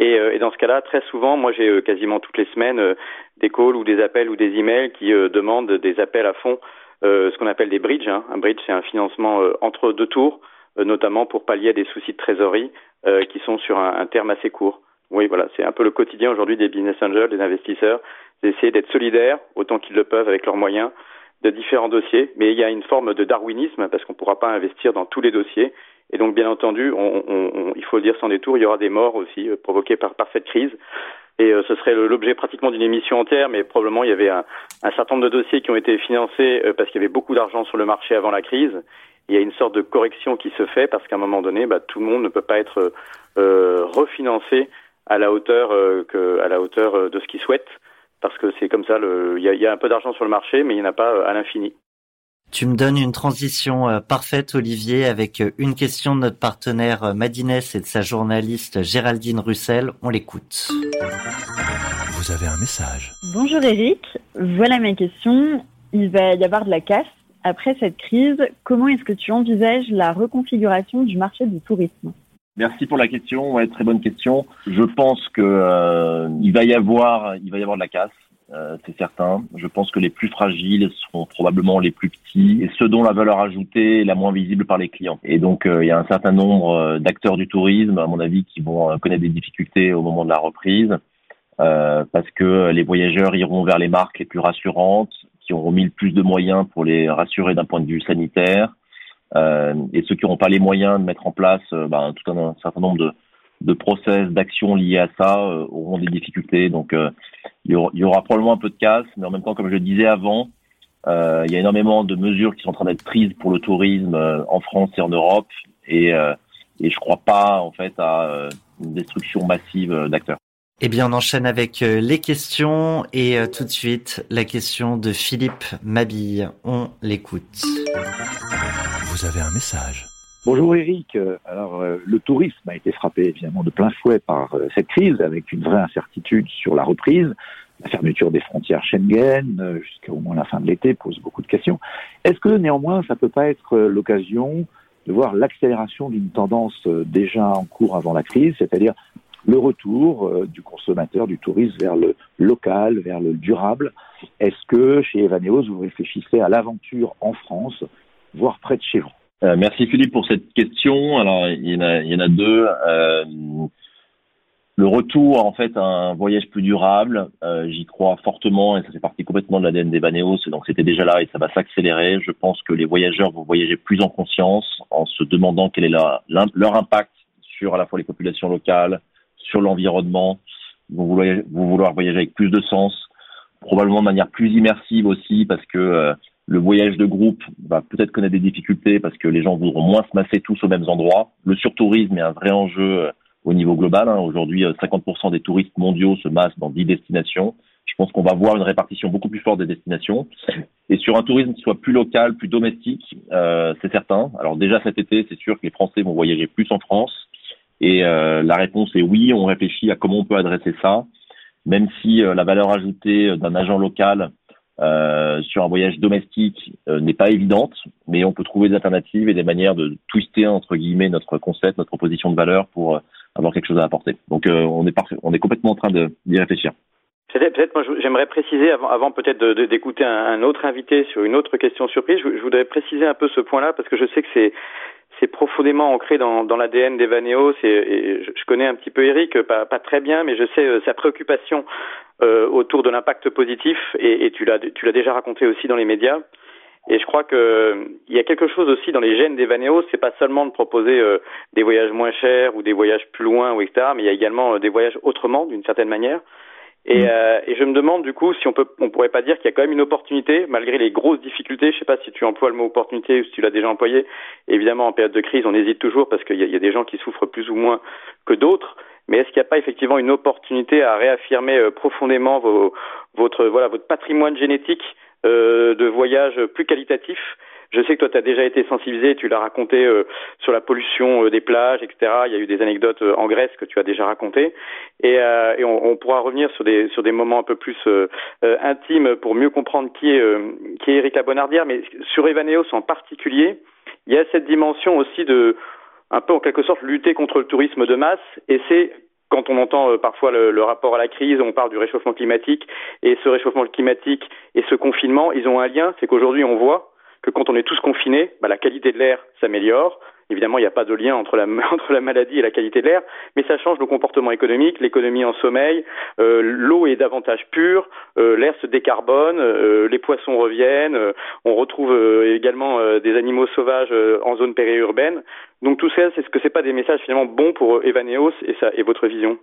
Et, euh, et, dans ce cas-là, très souvent, moi j'ai euh, quasiment toutes les semaines euh, des calls ou des appels ou des emails qui demandent des appels à fond, ce qu'on appelle des bridges. Hein. Un bridge, c'est un financement entre deux tours, notamment pour pallier des soucis de trésorerie qui sont sur un, terme assez court. Oui, voilà, c'est un peu le quotidien aujourd'hui des business angels, des investisseurs, d'essayer d'être solidaires autant qu'ils le peuvent avec leurs moyens de différents dossiers, mais il y a une forme de darwinisme parce qu'on ne pourra pas investir dans tous les dossiers et donc, bien entendu, il faut le dire sans détour, il y aura des morts aussi euh, provoquées par, cette crise. Et euh, ce serait l'objet pratiquement d'une émission entière, mais probablement il y avait un, certain nombre de dossiers qui ont été financés euh, parce qu'il y avait beaucoup d'argent sur le marché avant la crise. Il y a une sorte de correction qui se fait parce qu'à un moment donné, bah, tout le monde ne peut pas être refinancé à la hauteur que, à la hauteur de ce qu'il souhaite, parce que c'est comme ça. Le, il, y a, il y a un peu d'argent sur le marché, mais il n'y en a pas à l'infini. Tu me donnes une transition euh, parfaite, Olivier, avec euh, une question de notre partenaire euh, Madines et de sa journaliste Géraldine Russel. On l'écoute. Vous avez un message. Bonjour Eric, voilà ma question. Il va y avoir de la casse. Après cette crise, comment est-ce que tu envisages la reconfiguration du marché du tourisme? Merci pour la question, très bonne question. Je pense que euh, il va y avoir, va y avoir de la casse. Euh, c'est certain. Je pense que les plus fragiles seront probablement les plus petits et ceux dont la valeur ajoutée est la moins visible par les clients. Et donc, euh, il y a un certain nombre euh, d'acteurs du tourisme, à mon avis, qui vont connaître des difficultés au moment de la reprise parce que les voyageurs iront vers les marques les plus rassurantes, qui auront mis le plus de moyens pour les rassurer d'un point de vue sanitaire. et ceux qui n'auront pas les moyens de mettre en place ben, tout un, certain nombre de, process, d'actions liées à ça euh, auront des difficultés. Donc, euh, il, y aura, probablement un peu de casse, mais en même temps, comme je le disais avant, euh, il y a énormément de mesures qui sont en train d'être prises pour le tourisme en France et en Europe, et, et je crois pas en fait à une destruction massive d'acteurs. Eh bien, on enchaîne avec les questions et tout de suite la question de Philippe Mabille. On l'écoute. Vous avez un message. Bonjour Eric. Alors euh, le tourisme a été frappé évidemment de plein fouet par euh, cette crise avec une vraie incertitude sur la reprise. La fermeture des frontières Schengen euh, jusqu'au moins la fin de l'été pose beaucoup de questions. Est-ce que néanmoins ça peut pas être l'occasion de voir l'accélération d'une tendance déjà en cours avant la crise, c'est-à-dire le retour du consommateur du tourisme vers le local, vers le durable. Est-ce que chez Evaneos vous réfléchissez à l'aventure en France, voire près de chez vous? Euh, merci Philippe pour cette question. Alors il y en a, deux. Euh, le retour en fait à un voyage plus durable, euh, j'y crois fortement et ça fait partie complètement de l'ADN des Baneos. Donc c'était déjà là et ça va s'accélérer. Je pense que les voyageurs vont voyager plus en conscience en se demandant quel est leur impact sur à la fois les populations locales, sur l'environnement. Vont vouloir, vont vouloir voyager avec plus de sens, probablement de manière plus immersive aussi parce que le voyage de groupe va peut-être connaître des difficultés parce que les gens voudront moins se masser tous aux mêmes endroits. Le surtourisme est un vrai enjeu euh, au niveau global. Hein. Aujourd'hui, 50% euh, des touristes mondiaux se massent dans 10 destinations. Je pense qu'on va voir une répartition beaucoup plus forte des destinations. Et sur un tourisme qui soit plus local, plus domestique, euh, c'est certain. Alors déjà cet été, c'est sûr que les Français vont voyager plus en France. Et euh, la réponse est oui, on réfléchit à comment on peut adresser ça, même si la valeur ajoutée d'un agent local euh, sur un voyage domestique euh, n'est pas évidente, mais on peut trouver des alternatives et des manières de twister entre guillemets notre concept, notre proposition de valeur pour euh, avoir quelque chose à apporter. Donc on est on est complètement en train d'y réfléchir. Peut-être, moi, j'aimerais préciser avant, peut-être d'écouter un, autre invité sur une autre question surprise. Je voudrais préciser un peu ce point-là parce que je sais que c'est c'est profondément ancré dans, dans l'ADN d'Evaneos et, et je, connais un petit peu Eric, pas, pas très bien, mais je sais euh, sa préoccupation euh, autour de l'impact positif et, et tu l'as tu l'as déjà raconté aussi dans les médias. Et je crois que il y a quelque chose aussi dans les gènes d'Evaneos, c'est pas seulement de proposer euh, des voyages moins chers ou des voyages plus loin ou etc. Mais il y a également euh, des voyages autrement, d'une certaine manière. Et, mm. euh, et, je me demande du coup si on peut, on pourrait pas dire qu'il y a quand même une opportunité malgré les grosses difficultés. Je sais pas si tu emploies le mot opportunité ou si tu l'as déjà employé. Évidemment, en période de crise, on hésite toujours parce qu'il y, y, a des gens qui souffrent plus ou moins que d'autres. Mais est-ce qu'il n'y a pas effectivement une opportunité à réaffirmer euh, profondément vos, votre voilà votre patrimoine génétique euh, de voyage plus qualitatif je sais que toi, tu as déjà été sensibilisé, tu l'as raconté euh, sur la pollution euh, des plages, etc. Il y a eu des anecdotes euh, en Grèce que tu as déjà racontées. Et, et on, on, pourra revenir sur des, sur des moments un peu plus intimes pour mieux comprendre qui est, qui est Eric Labonardière. Mais sur Evaneos en particulier, il y a cette dimension aussi de, un peu en quelque sorte, lutter contre le tourisme de masse. Et c'est quand on entend parfois le, le, rapport à la crise, on parle du réchauffement climatique, et ce réchauffement climatique et ce confinement, ils ont un lien, c'est qu'aujourd'hui on voit que quand on est tous confinés, bah, la qualité de l'air s'améliore. Évidemment, il n'y a pas de lien entre la, (laughs) entre la maladie et la qualité de l'air, mais ça change le comportement économique, l'économie en sommeil, euh, l'eau est davantage pure, euh, l'air se décarbone, euh, les poissons reviennent, euh, on retrouve euh, également euh, des animaux sauvages en zone périurbaine. Donc tout ça, c'est ce que c'est pas des messages finalement bons pour Evaneos et, ça, et votre vision?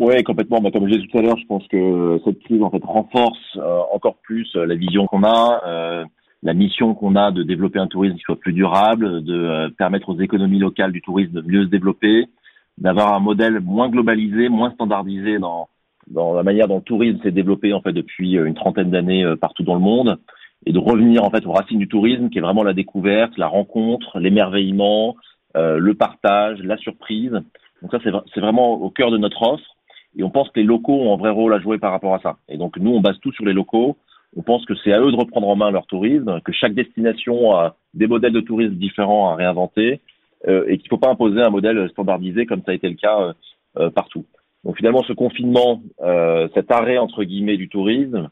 Oui, complètement. Bah, comme je disais tout à l'heure, je pense que cette crise en fait renforce encore plus la vision qu'on a la mission qu'on a de développer un tourisme qui soit plus durable, de euh, permettre aux économies locales du tourisme de mieux se développer, d'avoir un modèle moins globalisé, moins standardisé dans, la manière dont le tourisme s'est développé en fait depuis euh, une trentaine d'années euh, partout dans le monde, et de revenir en fait aux racines du tourisme, qui est vraiment la découverte, la rencontre, l'émerveillement, le partage, la surprise. Donc ça c'est vraiment au cœur de notre offre, et on pense que les locaux ont un vrai rôle à jouer par rapport à ça. Et donc nous on base tout sur les locaux. On pense que c'est à eux de reprendre en main leur tourisme, que chaque destination a des modèles de tourisme différents à réinventer euh, et qu'il ne faut pas imposer un modèle standardisé comme ça a été le cas euh, euh, partout. Donc finalement, ce confinement, cet arrêt entre guillemets du tourisme,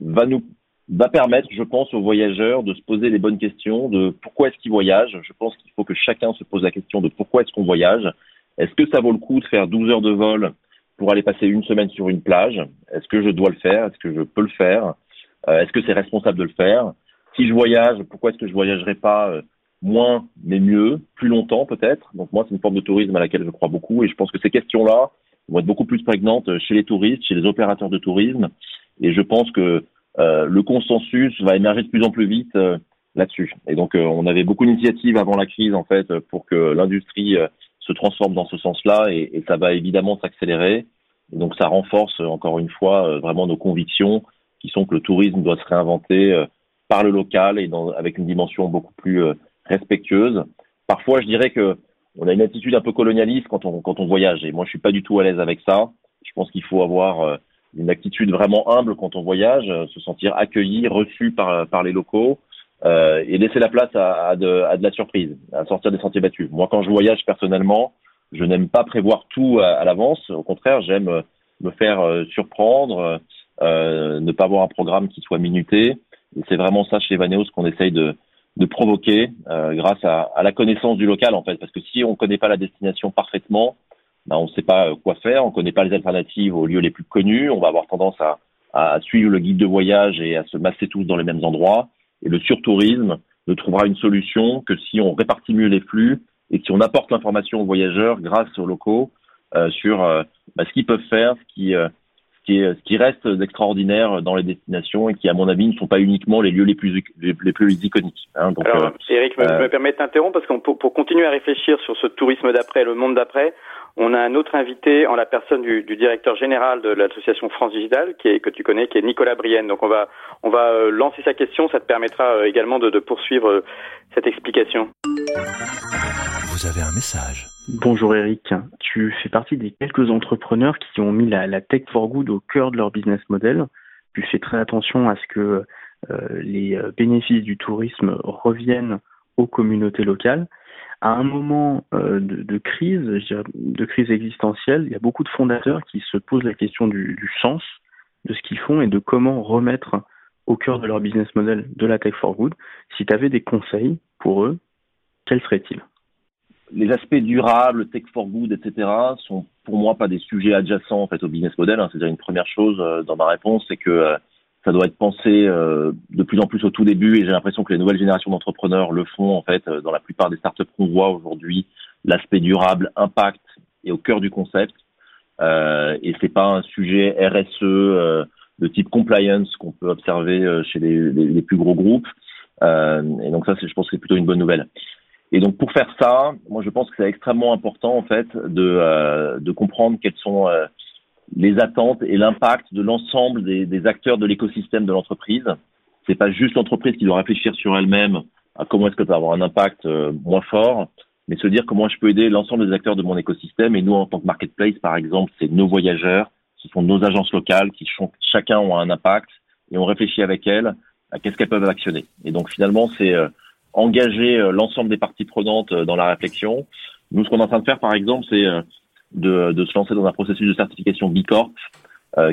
va nous va permettre, je pense, aux voyageurs de se poser les bonnes questions de pourquoi est-ce qu'ils voyagent. Je pense qu'il faut que chacun se pose la question de pourquoi est-ce qu'on voyage. Est-ce que ça vaut le coup de faire 12 heures de vol pour aller passer une semaine sur une plage? Est-ce que je dois le faire? Est-ce que je peux le faire? euh, est-ce que c'est responsable de le faire? Si je voyage, pourquoi est-ce que je voyagerai pas euh, moins mais mieux, plus longtemps peut-être? Donc moi, c'est une forme de tourisme à laquelle je crois beaucoup et je pense que ces questions-là vont être beaucoup plus prégnantes chez les touristes, chez les opérateurs de tourisme et je pense que euh, le consensus va émerger de plus en plus vite euh, là-dessus. Et donc on avait beaucoup d'initiatives avant la crise en fait pour que l'industrie se transforme dans ce sens-là et, et, ça va évidemment s'accélérer. Donc ça renforce encore une fois vraiment nos convictions qui sont que le tourisme doit se réinventer euh, par le local et avec une dimension beaucoup plus euh, respectueuse. Parfois, je dirais que on a une attitude un peu colonialiste quand on quand on voyage et moi je suis pas du tout à l'aise avec ça. Je pense qu'il faut avoir euh, une attitude vraiment humble quand on voyage, se sentir accueilli, reçu par par les locaux et laisser la place à, de, à de la surprise, à sortir des sentiers battus. Moi, quand je voyage personnellement, je n'aime pas prévoir tout à l'avance. Au contraire, j'aime me faire surprendre, euh, ne pas avoir un programme qui soit minuté. C'est vraiment ça chez Vaneos qu'on essaye de, de provoquer euh, grâce à, à, la connaissance du local en fait. Parce que si on ne connaît pas la destination parfaitement, ben, on ne sait pas euh, quoi faire, on ne connaît pas les alternatives aux lieux les plus connus, on va avoir tendance à, à suivre le guide de voyage et à se masser tous dans les mêmes endroits. Et le surtourisme ne trouvera une solution que si on répartit mieux les flux et si on apporte l'information aux voyageurs grâce aux locaux euh, sur euh, bah, ce qu'ils peuvent faire, ce qui, euh, qui, est, ce qui reste d'extraordinaire dans les destinations et qui, à mon avis, ne sont pas uniquement les lieux les plus, les, plus iconiques. Hein, donc, Alors, euh, Eric, me, euh, me permet d'interrompre parce que pour, pour, continuer à réfléchir sur ce tourisme d'après, le monde d'après, on a un autre invité en la personne du, du directeur général de l'association France Digital, qui est, que tu connais, qui est Nicolas Brienne. Donc on va, on va euh, lancer sa question, ça te permettra également de, de poursuivre cette explication. Vous avez un message. Bonjour Eric, tu fais partie des quelques entrepreneurs qui ont mis la, tech for good au cœur de leur business model. Tu fais très attention à ce que les bénéfices du tourisme reviennent aux communautés locales. À un moment de, crise, de crise existentielle, il y a beaucoup de fondateurs qui se posent la question du, du sens de ce qu'ils font et de comment remettre au cœur de leur business model de la tech for good. Si tu avais des conseils pour eux, quels seraient-ils? Les aspects durables, tech for good, etc., sont pour moi pas des sujets adjacents en fait au business model. Hein. C'est-à-dire une première chose euh, dans ma réponse, c'est que euh, ça doit être pensé euh, de plus en plus au tout début, et j'ai l'impression que les nouvelles générations d'entrepreneurs le font en fait dans la plupart des startups qu'on voit aujourd'hui. L'aspect durable, impact, est au cœur du concept, euh, et c'est pas un sujet RSE de type compliance qu'on peut observer chez les, les, les, plus gros groupes. et donc ça, je pense que c'est plutôt une bonne nouvelle. Et donc pour faire ça, moi je pense que c'est extrêmement important en fait de, euh, de comprendre quelles sont euh, les attentes et l'impact de l'ensemble des, des, acteurs de l'écosystème de l'entreprise. C'est pas juste l'entreprise qui doit réfléchir sur elle-même à comment est-ce que ça va avoir un impact euh, moins fort, mais se dire comment je peux aider l'ensemble des acteurs de mon écosystème. Et nous en tant que marketplace par exemple, c'est nos voyageurs, ce sont nos agences locales qui chacun ont un impact et on réfléchit avec elles à qu'est-ce qu'elles peuvent actionner. Et donc finalement c'est engager euh, l'ensemble des parties prenantes euh, dans la réflexion. Nous, ce qu'on est en train de faire, par exemple, c'est euh, de, de, se lancer dans un processus de certification B Corp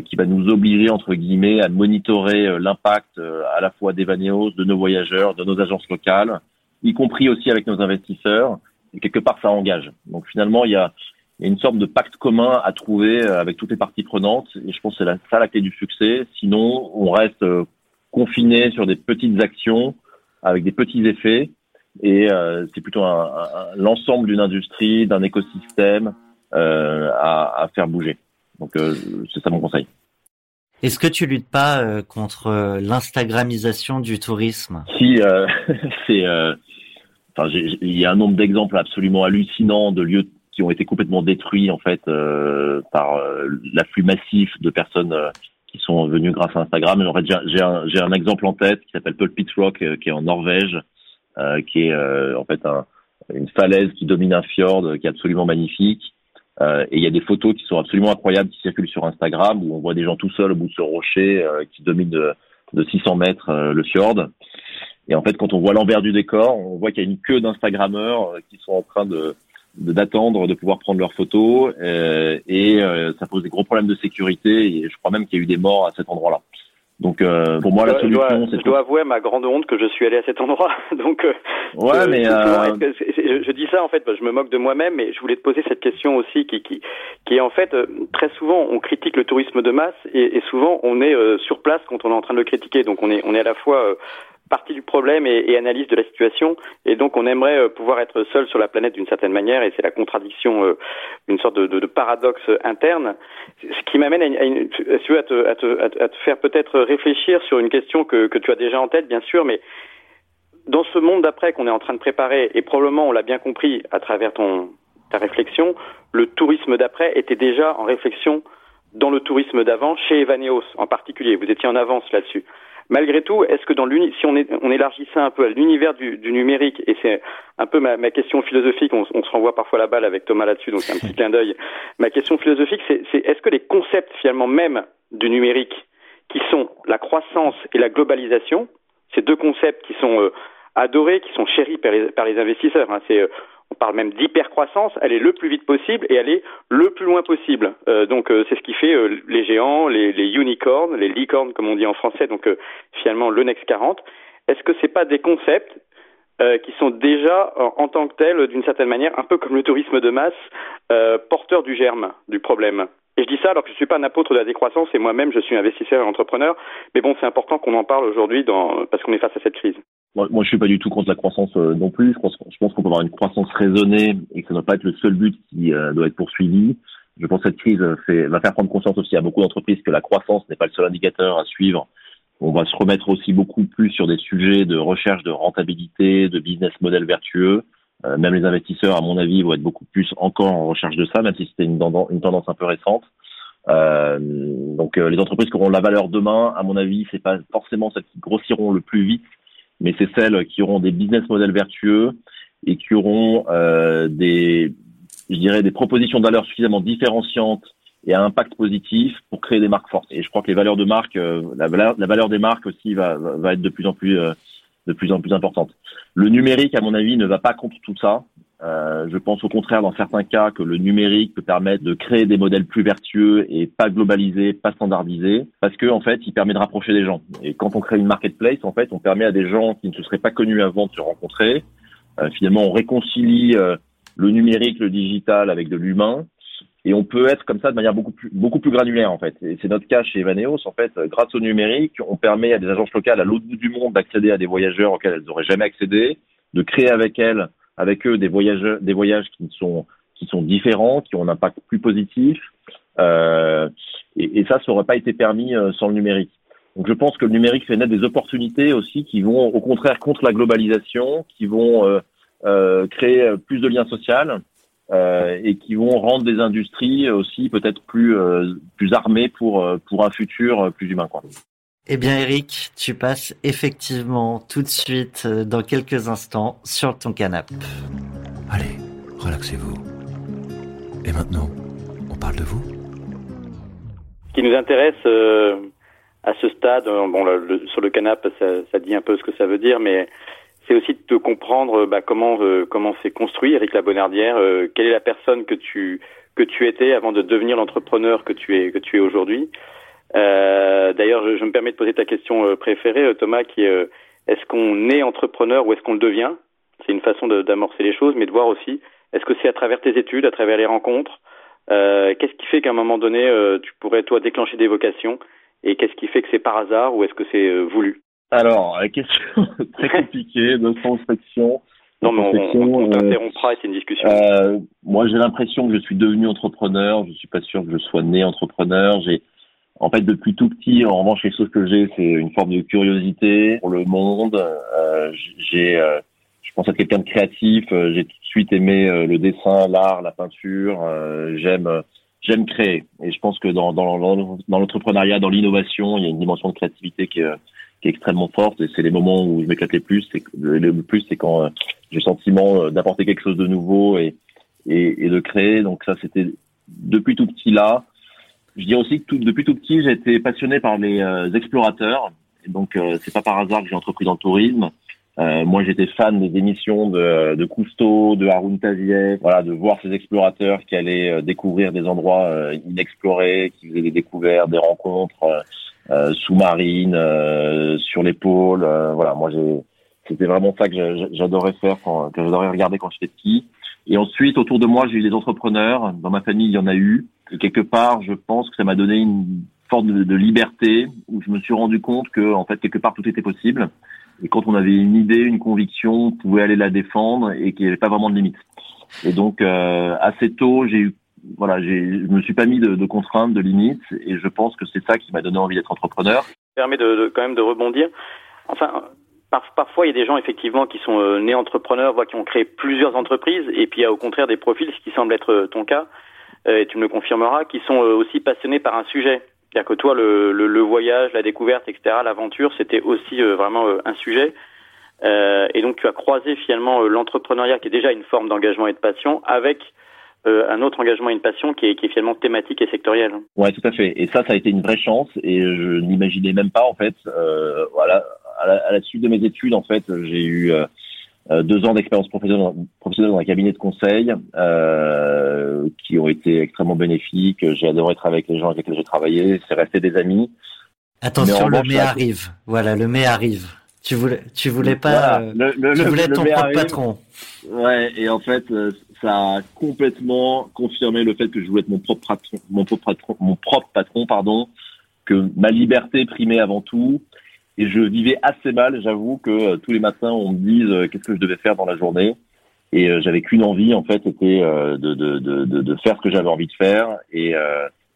qui va nous obliger, entre guillemets, à monitorer l'impact à la fois des Vaneos, de nos voyageurs, de nos agences locales, y compris aussi avec nos investisseurs. Et quelque part, ça engage. Donc finalement, il y a, il y a une sorte de pacte commun à trouver avec toutes les parties prenantes. Et je pense que c'est ça la clé du succès. Sinon, on reste confiné sur des petites actions avec des petits effets. Et euh, c'est plutôt un, un, l'ensemble d'une industrie, d'un écosystème euh, à, à, faire bouger. Donc euh, c'est ça mon conseil. Est-ce que tu luttes pas euh, contre euh, l'instagramisation du tourisme? Si, (laughs) c'est, enfin, il y a un nombre d'exemples absolument hallucinants de lieux qui ont été complètement détruits en fait par l'afflux massif de personnes qui sont venus grâce à Instagram. J'ai un, exemple en tête qui s'appelle Pulpit Rock, euh, qui est en Norvège, euh, qui est euh, en fait un, une falaise qui domine un fjord, qui est absolument magnifique. Euh, et il y a des photos qui sont absolument incroyables qui circulent sur Instagram où on voit des gens tout seuls au bout de ce rocher qui domine de, de 600 mètres le fjord. Et en fait, quand on voit l'envers du décor, on voit qu'il y a une queue d'Instagrammeurs qui sont en train de d'attendre de, pouvoir prendre leurs photos euh, et euh, ça pose des gros problèmes de sécurité et je crois même qu'il y a eu des morts à cet endroit-là. Donc euh, pour moi la solution, c'est je dois avouer ma grande honte que je suis allé à cet endroit. (laughs) Donc euh, ouais, mais je, je, dis ça en fait, je me moque de moi-même, mais je voulais te poser cette question aussi qui qui qui est en fait très souvent on critique le tourisme de masse et, et souvent on est sur place quand on est en train de le critiquer. Donc on est on est à la fois partie du problème et, et, analyse de la situation. Et donc, on aimerait euh, pouvoir être seul sur la planète d'une certaine manière, et c'est la contradiction, euh, une sorte de, de, de, paradoxe interne, ce qui m'amène à, à, à, te, à, à, te, faire peut-être réfléchir sur une question que, que tu as déjà en tête, bien sûr, mais dans ce monde d'après qu'on est en train de préparer, et probablement on l'a bien compris à travers ton ta réflexion, le tourisme d'après était déjà en réflexion dans le tourisme d'avant, chez Evaneos en particulier. Vous étiez en avance là-dessus. Malgré tout, est-ce que dans si on, est, élargit ça un peu à l'univers du, numérique, et c'est un peu ma, question philosophique, on, se renvoie parfois la balle avec Thomas là-dessus, donc c'est un petit clin d'œil. Ma question philosophique, c'est est, est-ce que les concepts finalement même du numérique, qui sont la croissance et la globalisation, ces deux concepts qui sont euh, adorés, qui sont chéris par les, par les investisseurs, hein, c'est euh, on parle même d'hypercroissance, est le plus vite possible et est le plus loin possible. Euh, donc euh, c'est ce qui fait euh, les géants, les, les, unicorns, les licornes comme on dit en français, donc euh, finalement le Next 40. Est-ce que c'est pas des concepts qui sont déjà en, tant que tels, d'une certaine manière, un peu comme le tourisme de masse, porteurs du germe du problème? Et je dis ça alors que je ne suis pas un apôtre de la décroissance et moi-même je suis investisseur et entrepreneur. Mais bon, c'est important qu'on en parle aujourd'hui parce qu'on est face à cette crise. Moi, moi, je suis pas du tout contre la croissance euh, non plus. Je pense, qu'on peut avoir une croissance raisonnée et que ça ne doit pas être le seul but qui euh, doit être poursuivi. Je pense que cette crise fait, va faire prendre conscience aussi à beaucoup d'entreprises que la croissance n'est pas le seul indicateur à suivre. On va se remettre aussi beaucoup plus sur des sujets de recherche de rentabilité, de business model vertueux. Euh, même les investisseurs, à mon avis, vont être beaucoup plus encore en recherche de ça, même si c'était une, une, tendance un peu récente. Euh, donc les entreprises qui auront la valeur demain, à mon avis, c'est pas forcément celles qui grossiront le plus vite mais c'est celles qui auront des business models vertueux et qui auront euh, des, je dirais, des propositions de valeur suffisamment différenciantes et à impact positif pour créer des marques fortes. Et je crois que les valeurs de marque, euh, la, valeur, des marques aussi va, être de plus en plus euh, de plus en plus importante. Le numérique, à mon avis, ne va pas contre tout ça. Euh, je pense au contraire, dans certains cas, que le numérique peut permettre de créer des modèles plus vertueux et pas globalisés, pas standardisés, parce que en fait, il permet de rapprocher les gens. Et quand on crée une marketplace, en fait, on permet à des gens qui ne se seraient pas connus avant de se rencontrer. Euh, finalement, on réconcilie euh, le numérique, le digital avec de l'humain et on peut être comme ça de manière beaucoup plus, beaucoup plus granulaire en fait. Et c'est notre cas chez Evaneos. En fait, grâce au numérique, on permet à des agences locales à l'autre bout du monde d'accéder à des voyageurs auxquels elles n'auraient jamais accédé, de créer avec elles, avec eux, des voyages, des voyages qui sont qui sont différents, qui ont un impact plus positif. Euh, et, et, ça, ça n'aurait pas été permis euh, sans le numérique. Donc je pense que le numérique fait naître des opportunités aussi qui vont au contraire contre la globalisation, qui vont euh, euh créer plus de liens sociaux euh, et qui vont rendre des industries aussi peut-être plus euh, plus armées pour euh, pour un futur plus humain quoi. Eh bien Eric, tu passes effectivement tout de suite dans quelques instants sur ton canapé. Allez, relaxez-vous. Et maintenant, on parle de vous Ce qui nous intéresse à ce stade, bon, sur le canapé, ça, ça, dit un peu ce que ça veut dire, mais c'est aussi de comprendre bah, comment euh, comment s'est construit Eric Labonardière, euh, quelle est la personne que tu que tu étais avant de devenir l'entrepreneur que tu es que tu es aujourd'hui. Euh, D'ailleurs, je, je, me permets de poser ta question euh, préférée, Thomas, qui est est-ce qu'on est entrepreneur ou est-ce qu'on le devient? C'est une façon d'amorcer les choses, mais de voir aussi est-ce que c'est à travers tes études, à travers les rencontres? Qu'est-ce qui fait qu'à un moment donné, tu pourrais toi déclencher des vocations? Et qu'est-ce qui fait que c'est par hasard ou est-ce que c'est voulu? Alors, question (laughs) très compliquée de prospection. Non, mais on, on, t'interrompra, c'est une discussion. Euh, moi, j'ai l'impression que je suis devenu entrepreneur. Je suis pas sûr que je sois né entrepreneur. J'ai, en fait, depuis tout petit, en revanche, les choses que j'ai, c'est une forme de curiosité pour le monde. Euh, j'ai, euh, je pense être quelqu'un de créatif. Euh, j'ai tout de suite aimé euh, le dessin, l'art, la peinture. j'aime, j'aime créer. Et je pense que dans, dans, l'entrepreneuriat, dans l'innovation, il y a une dimension de créativité qui est qui est extrêmement forte et c'est les moments où je m'éclate le plus. C'est le plus, c'est quand euh, j'ai le sentiment euh, d'apporter quelque chose de nouveau et, et, et de créer. Donc ça, c'était depuis tout petit là. Je dirais aussi que tout, depuis tout petit, j'ai été passionné par les euh, explorateurs. Et donc c'est pas par hasard que j'ai entrepris dans le tourisme. Euh, moi, j'étais fan des émissions de, de Cousteau, de Haroun Taziev, voilà, de voir ces explorateurs qui allaient découvrir des endroits inexplorés, qui faisaient des découvertes, des rencontres euh, sous-marine, euh, sur l'épaule. Euh, voilà, moi c'était vraiment ça que j'adorais faire, quand, que j'adorais regarder quand j'étais petit. Et ensuite, autour de moi, j'ai eu des entrepreneurs. Dans ma famille, il y en a eu. Et quelque part, je pense que ça m'a donné une forme de, liberté où je me suis rendu compte que, en fait, quelque part, tout était possible. Et quand on avait une idée, une conviction, on pouvait aller la défendre et qu'il n'y avait pas vraiment de limite. Et donc, euh, assez tôt, j'ai eu voilà, je me suis pas mis de, de, contraintes, de limites, et je pense que c'est ça qui m'a donné envie d'être entrepreneur. Ça permet de, de, quand même de rebondir. Enfin, par, parfois, il y a des gens effectivement qui sont euh, nés entrepreneurs, voire qui ont créé plusieurs entreprises, et puis il y a au contraire des profils, ce qui semble être euh, ton cas, et tu me le confirmeras, qui sont aussi passionnés par un sujet. C'est-à-dire que toi, le, le, le, voyage, la découverte, etc., l'aventure, c'était aussi vraiment un sujet. et donc, tu as croisé finalement l'entrepreneuriat, qui est déjà une forme d'engagement et de passion, avec euh, un autre engagement et une passion qui est, qui est finalement thématique et sectorielle. Ouais, tout à fait. Et ça, ça a été une vraie chance et je n'imaginais même pas en fait. Euh, voilà, à la, à la, suite de mes études, en fait, j'ai eu euh, euh deux ans d'expérience professionnelle, professionnelle dans un cabinet de conseil euh, qui ont été extrêmement bénéfiques. J'ai adoré travailler avec les gens avec lesquels j'ai travaillé. C'est resté des amis. Attention, le mai arrive. Voilà, le mai arrive. Tu voulais, tu voulais pas, voilà, le, le, tu voulais être ton propre patron. Ouais, et en fait, ça a complètement confirmé le fait que je voulais être mon propre patron, mon propre patron, mon propre patron, pardon, que ma liberté primait avant tout. Et je vivais assez mal, j'avoue, que euh, tous les matins on me dise euh, qu'est-ce que je devais faire dans la journée. Et euh, j'avais qu'une envie, en fait, c'était de, de, de, faire ce que j'avais envie de faire. Et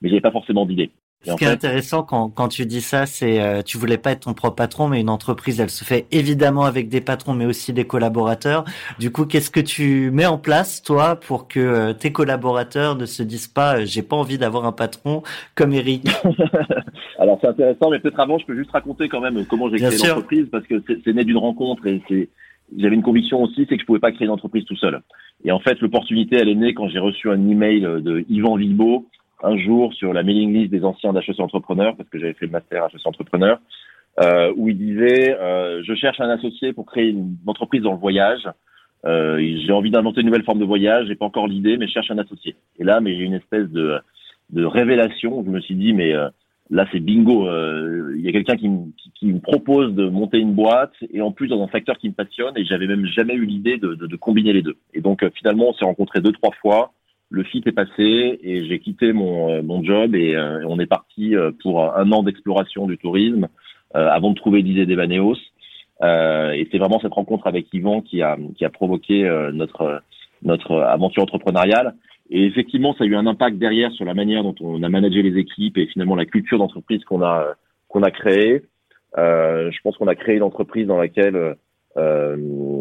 mais j'avais pas forcément d'idée. Ce qui est intéressant quand, quand tu dis ça, c'est euh, tu voulais pas être ton propre patron, mais une entreprise, elle se fait évidemment avec des patrons, mais aussi des collaborateurs. Du coup, qu'est-ce que tu mets en place, toi, pour que euh, tes collaborateurs ne se disent pas euh, j'ai pas envie d'avoir un patron comme Eric? (laughs) Alors c'est intéressant, mais peut-être avant, je peux juste raconter quand même comment j'ai créé l'entreprise, parce que c'est né d'une rencontre et c'est j'avais une conviction aussi, c'est que je pouvais pas créer une entreprise tout seul. Et en fait, l'opportunité, elle est née quand j'ai reçu un email de Yvan Villebo un jour sur la mailing list des anciens d'HEC Entrepreneurs, parce que j'avais fait le master HEC Entrepreneurs, euh, où il disait euh, Je cherche un associé pour créer une entreprise dans le voyage. Euh, j'ai envie d'inventer une nouvelle forme de voyage, j'ai pas encore l'idée, mais je cherche un associé. Et là, mais j'ai une espèce de, de révélation. Je me suis dit, mais euh, là, c'est bingo. Euh, il y a quelqu'un qui, qui, qui, me propose de monter une boîte, et en plus dans un secteur qui me passionne, et j'avais même jamais eu l'idée de, de, de, combiner les deux. Et donc, finalement, on s'est rencontrés deux, trois fois. Le fit est passé, et j'ai quitté mon, mon job, et, on est parti pour un an d'exploration du tourisme avant de trouver l'idée d'Evaneos. Euh, et c'est vraiment cette rencontre avec Yvan qui a, qui a provoqué euh, notre, notre aventure entrepreneuriale. Et effectivement, ça a eu un impact derrière sur la manière dont on a managé les équipes et finalement la culture d'entreprise qu'on a qu'on a créée. Euh, je pense qu'on a créé une entreprise dans laquelle euh,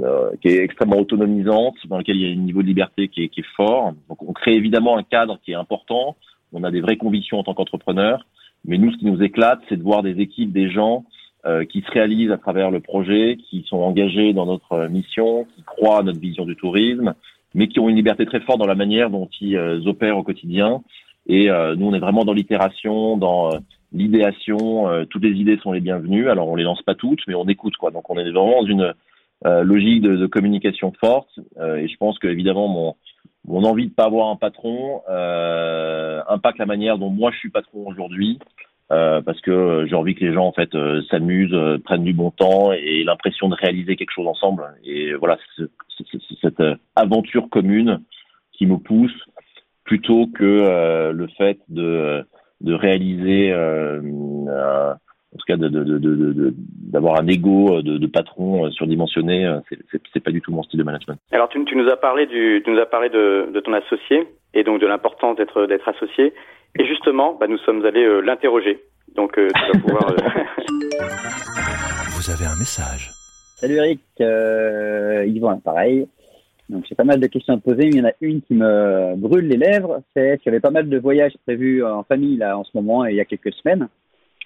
euh, qui est extrêmement autonomisante, dans laquelle il y a un niveau de liberté qui est, qui est fort. Donc on crée évidemment un cadre qui est important. On a des vraies convictions en tant qu'entrepreneur. Mais nous, ce qui nous éclate, c'est de voir des équipes, des gens euh, qui se réalisent à travers le projet, qui sont engagés dans notre mission, qui croient à notre vision du tourisme, mais qui ont une liberté très forte dans la manière dont ils euh, opèrent au quotidien. Et euh, nous, on est vraiment dans l'itération, dans l'idéation. toutes les idées sont les bienvenues. Alors, on les lance pas toutes, mais on écoute quoi. Donc, on est vraiment dans une logique de, communication forte. et je pense que évidemment, mon mon envie de pas avoir un patron impacte la manière dont moi je suis patron aujourd'hui. Euh, parce que euh, j'ai envie que les gens en fait euh, s'amusent, prennent du bon temps et l'impression de réaliser quelque chose ensemble. Et voilà, c'est cette aventure commune qui me pousse plutôt que le fait de, de réaliser, en tout cas, d'avoir de, de, de, un ego de, patron surdimensionné. C'est pas du tout mon style de management. Alors tu, tu nous as parlé du, tu nous as parlé de, ton associé et donc de l'importance d'être d'être associé. Et justement, bah, nous sommes allés euh, l'interroger. Donc, euh, tu vas pouvoir. Euh, (laughs) Vous avez un message. Salut Eric, euh, Yvan, pareil. Donc j'ai pas mal de questions à te poser, mais il y en a une qui me brûle les lèvres. C'est qu'il y avait pas mal de voyages prévus en famille là en ce moment et il y a quelques semaines.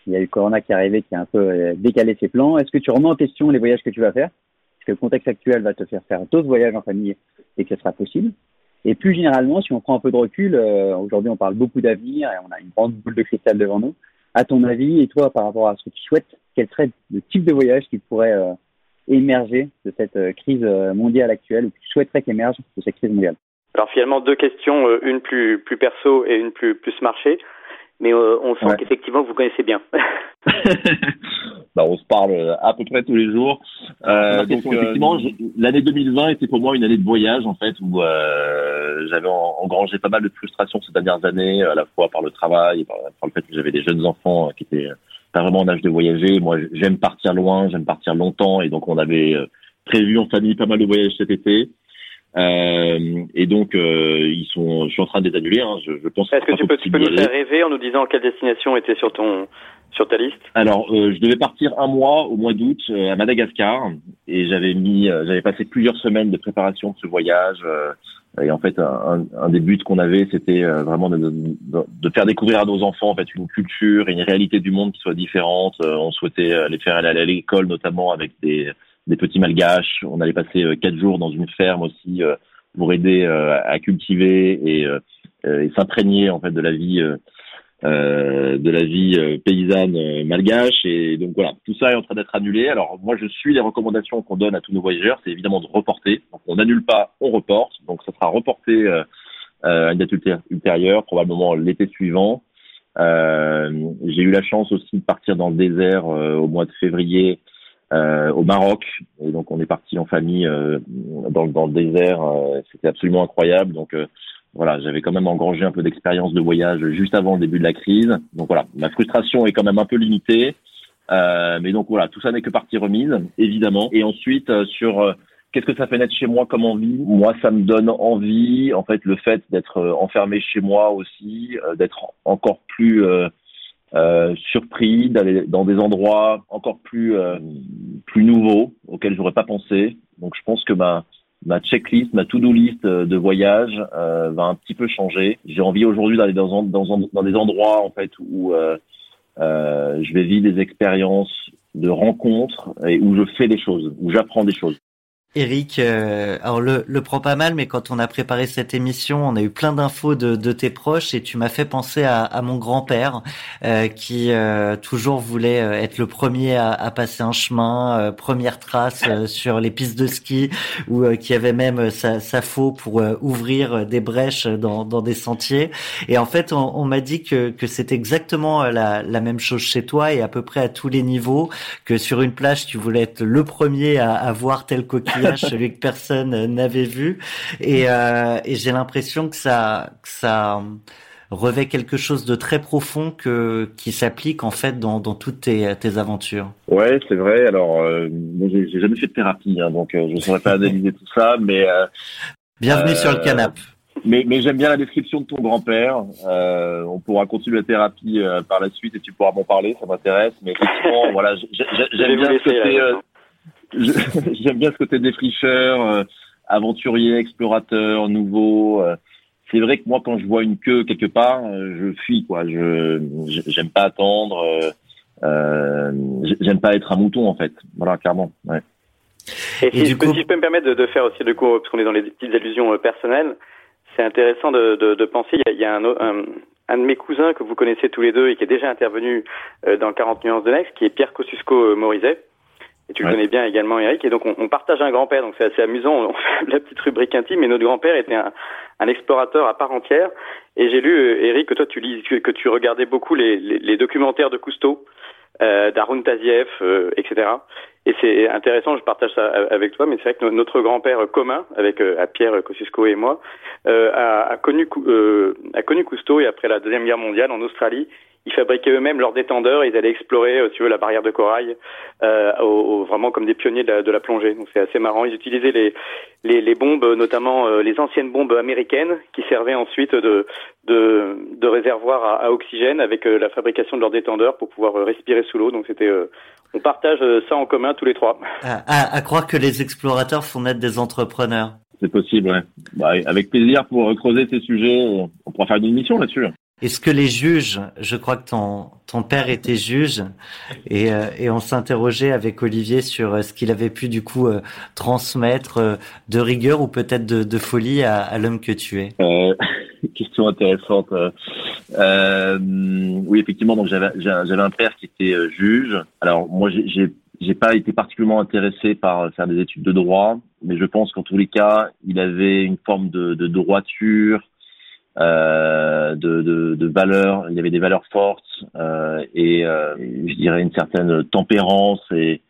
Il y a eu Corona qui est arrivé, qui a un peu décalé ses plans. Est-ce que tu remets en question les voyages que tu vas faire? Est-ce que le contexte actuel va te faire faire d'autres voyages en famille et que ce sera possible et plus généralement, si on prend un peu de recul, euh, aujourd'hui on parle beaucoup d'avenir et on a une grande boule de cristal devant nous. À ton avis, et toi par rapport à ce que tu souhaites, quel serait le type de voyage qui pourrait euh, émerger de cette euh, crise mondiale actuelle ou que tu souhaiterais qu'émerge de cette crise mondiale? Alors finalement, deux questions, une plus, plus perso et une plus, plus marché mais on sent qu'effectivement vous connaissez bien. (laughs) bah, on se parle à peu près tous les jours. Euh, donc effectivement, l'année 2020 était pour moi une année de voyage en fait où euh, j'avais engrangé pas mal de frustration ces dernières années, à la fois par le travail, par, par le fait que j'avais des jeunes enfants qui étaient pas vraiment en âge de voyager. Moi, j'aime partir loin, j'aime partir longtemps, et donc on avait prévu en famille pas mal de voyages cet été. Euh, et donc, euh, ils sont, je suis en train de les annuler. Hein, je, je pense. Est-ce que tu peux, tu peux nous faire rêver en nous disant quelle destination était sur ton sur ta liste? Alors, euh, je devais partir un mois au mois d'août euh, à Madagascar et j'avais mis, euh, j'avais passé plusieurs semaines de préparation de ce voyage. et en fait, un, un des buts qu'on avait, c'était vraiment de, de, de, faire découvrir à nos enfants en fait une culture et une réalité du monde qui soit différente. on souhaitait les faire aller à l'école, notamment avec des des petits malgaches. On allait passer euh, quatre jours dans une ferme aussi euh, pour aider euh, à cultiver et, et s'imprégner en fait de la vie de la vie paysanne malgache. Et donc voilà. Tout ça est en train d'être annulé. Alors moi je suis les recommandations qu'on donne à tous nos voyageurs. C'est évidemment de reporter. Donc on n'annule pas on reporte. Donc ça sera reporté à une date ultérieure probablement l'été suivant. J'ai eu la chance aussi de partir dans le désert au mois de février euh, au Maroc. Et donc on est parti en famille euh, dans, dans, le désert. Euh, C'était absolument incroyable. Donc euh, voilà, j'avais quand même engrangé un peu d'expérience de voyage juste avant le début de la crise. Donc voilà, ma frustration est quand même un peu limitée. mais donc voilà, tout ça n'est que partie remise, évidemment. Et ensuite sur Qu'est-ce que ça fait naître chez moi comme envie? Moi, ça me donne envie, en fait, le fait d'être enfermé chez moi aussi, d'être encore plus euh, surpris d'aller dans des endroits encore plus euh, plus nouveaux auxquels j'aurais pas pensé. Donc je pense que ma ma checklist, ma to-do list euh, de voyage euh, va un petit peu changer. J'ai envie aujourd'hui d'aller dans, dans, dans des endroits en fait où je vais vivre des expériences de rencontres et où je fais des choses, où j'apprends des choses. Eric, euh, alors le, le prend pas mal, mais quand on a préparé cette émission, on a eu plein d'infos de, de, tes proches et tu m'as fait penser à, à mon grand-père euh, qui euh, toujours voulait euh, être le premier à, à passer un chemin, euh, première trace (laughs) sur les pistes de ski, ou qui avait même sa, sa faux pour ouvrir des brèches dans, dans, des sentiers. Et en fait, on, on m'a dit que, que c'est exactement la, la, même chose chez toi et à peu près à tous les niveaux, que sur une plage, tu voulais être le premier à, à voir tel coquille celui que personne n'avait vu. Et, euh, et j'ai l'impression que ça, que ça revêt quelque chose de très profond que qui s'applique en fait dans, dans toutes tes, tes aventures. Ouais, c'est vrai. Alors, euh, j'ai jamais fait de thérapie, hein, donc euh, je ne saurais pas analyser tout ça, mais euh, bienvenue sur le canapé. Mais, mais j'aime bien la description de ton grand-père. Euh, on pourra continuer la thérapie euh, par la suite et tu pourras m'en parler, ça m'intéresse. Mais effectivement, voilà, j'aime bien ce côté, (laughs) J'aime bien ce côté défricheur, euh, aventurier, explorateur, nouveau. Euh. c'est vrai que moi, quand je vois une queue quelque part, euh, je fuis quoi. Je j'aime pas attendre. j'aime pas être un mouton en fait. Voilà, clairement. Ouais. Et, si, coup... si, je peux me permettre de, de faire aussi, du coup, parce qu'on est dans les petites allusions personnelles, c'est intéressant de, de, de, penser. Il y a, il y a un, un, un, de mes cousins que vous connaissez tous les deux et qui est déjà intervenu dans 40 nuances de Next, qui est Pierre Kosciusko-Morizet et tu le connais bien également, Eric. Et donc, on, on partage un grand-père, donc c'est assez amusant. On (laughs) fait la petite rubrique intime, mais notre grand-père était un, un, explorateur à part entière. Et j'ai lu, euh, Eric, que toi, tu lis, que, tu regardais beaucoup les, les, les documentaires de Cousteau, euh, d'Arun Taziev, euh, etc. Et c'est intéressant, je partage ça avec toi, mais c'est vrai que notre grand-père commun, avec euh, Pierre Kosciusko et moi, euh, a, a, connu, a connu Cousteau et après la Deuxième Guerre mondiale en Australie, ils fabriquaient eux-mêmes leurs détendeurs, ils allaient explorer, euh, tu veux, la barrière de corail, euh, au, vraiment comme des pionniers de la, de la plongée. Donc c'est assez marrant. Ils utilisaient les, les, les bombes, notamment euh, les anciennes bombes américaines, qui servaient ensuite de, de, de réservoir à, à, oxygène avec euh, la fabrication de leurs détendeurs pour pouvoir respirer sous l'eau. Donc c'était, on partage ça en commun tous les trois. À, à, croire que les explorateurs font naître des entrepreneurs. C'est possible, ouais. Bah, avec plaisir pour creuser ces sujets. On pourra faire une émission là-dessus. Est-ce que les juges, je crois que ton, ton père était juge, et, euh, et on s'interrogeait avec Olivier sur euh, ce qu'il avait pu du coup euh, transmettre euh, de rigueur ou peut-être de, de, folie à, à l'homme que tu es? Euh, (laughs) Question intéressante. oui, effectivement, donc j'avais un père qui était juge. Alors moi, j'ai j'ai pas été particulièrement intéressé par faire des études de droit, mais je pense qu'en tous les cas, il avait une forme de, de droiture, euh, de, de, de, valeurs, il y avait des valeurs fortes euh, et euh, je dirais une certaine tempérance et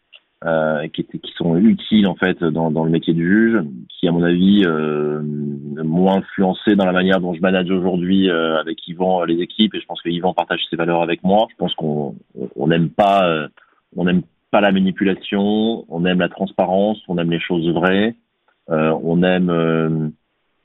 euh, qui, qui sont utiles en fait dans, dans le métier du juge, qui à mon avis euh, moins influencé dans la manière dont je manage aujourd'hui euh, avec Yvan les équipes et je pense que Yvan partage ses valeurs avec moi. Je pense qu'on on n'aime pas on n'aime pas la manipulation, on aime la transparence, on aime les choses vraies, on aime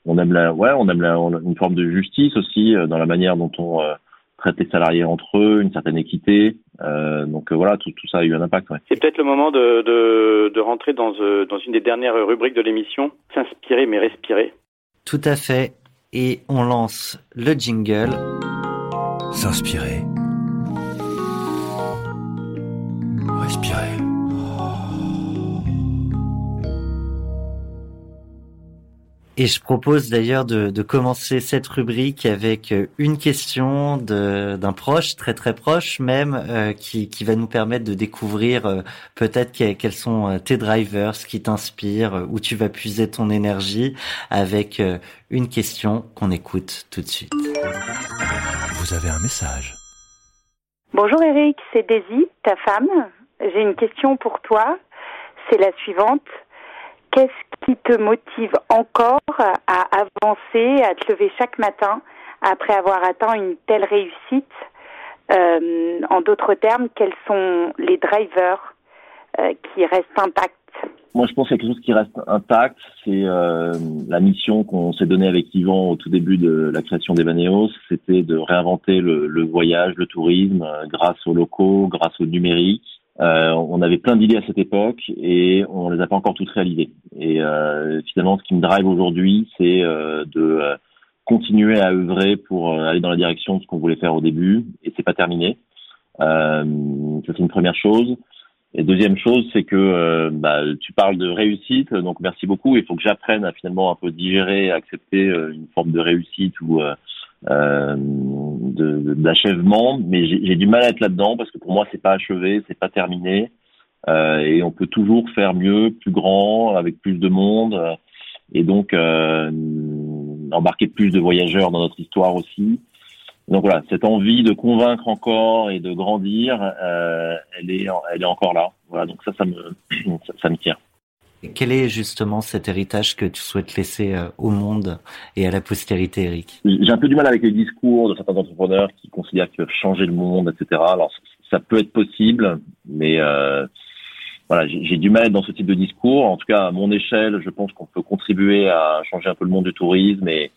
on aime la, ouais, on aime la, une forme de justice aussi euh, dans la manière dont on euh, traite les salariés entre eux, une certaine équité. Euh, donc euh, voilà, tout, tout, ça a eu un impact. Ouais. C'est peut-être le moment de, de, de rentrer dans, dans une des dernières rubriques de l'émission, s'inspirer mais respirer. Tout à fait. Et on lance le jingle. S'inspirer. Respirer. Et je propose d'ailleurs de, de, commencer cette rubrique avec euh, une question d'un proche, très très proche même, euh, qui, qui, va nous permettre de découvrir euh, peut-être quels sont tes drivers, ce qui t'inspire, où tu vas puiser ton énergie, avec une question qu'on écoute tout de suite. Vous avez un message. Bonjour Eric, c'est Daisy, ta femme. J'ai une question pour toi. C'est la suivante. Qu'est-ce qui te motive encore à avancer, à te lever chaque matin après avoir atteint une telle réussite? Euh, En d'autres termes, quels sont les drivers euh, qui restent intacts? Moi, je pense qu'il y a quelque chose qui reste intact, c'est euh, la mission qu'on s'est donnée avec Yvan au tout début de la création d'Evaneos, c'était de réinventer le, voyage, le tourisme, grâce aux locaux, grâce au numérique, euh, on avait plein d'idées à cette époque et on les a pas encore toutes réalisées. Et euh, finalement, ce qui me drive aujourd'hui, c'est euh, de euh, continuer à œuvrer pour euh, aller dans la direction de ce qu'on voulait faire au début. Et c'est pas terminé. ça c'est une première chose. Et deuxième chose, c'est que bah, tu parles de réussite, donc merci beaucoup. Il faut que j'apprenne à finalement un peu digérer, accepter une forme de réussite ou euh, d'achèvement, mais j'ai du mal à être là-dedans parce que pour moi c'est pas achevé, c'est pas terminé, euh, et on peut toujours faire mieux, plus grand, avec plus de monde, et donc euh, embarquer plus de voyageurs dans notre histoire aussi. Donc voilà, cette envie de convaincre encore et de grandir, euh, elle est, elle est encore là. Voilà, donc ça, ça me, (clears throat) ça, ça me tient. Quel est justement cet héritage que tu souhaites laisser euh, au monde et à la postérité, Eric? J'ai un peu du mal avec les discours de certains entrepreneurs qui considèrent peuvent changer le monde, etc. Alors ça peut être possible, mais euh, voilà, j'ai du mal dans ce type de discours. En tout cas, à mon échelle, je pense qu'on peut contribuer à changer un peu le monde du tourisme et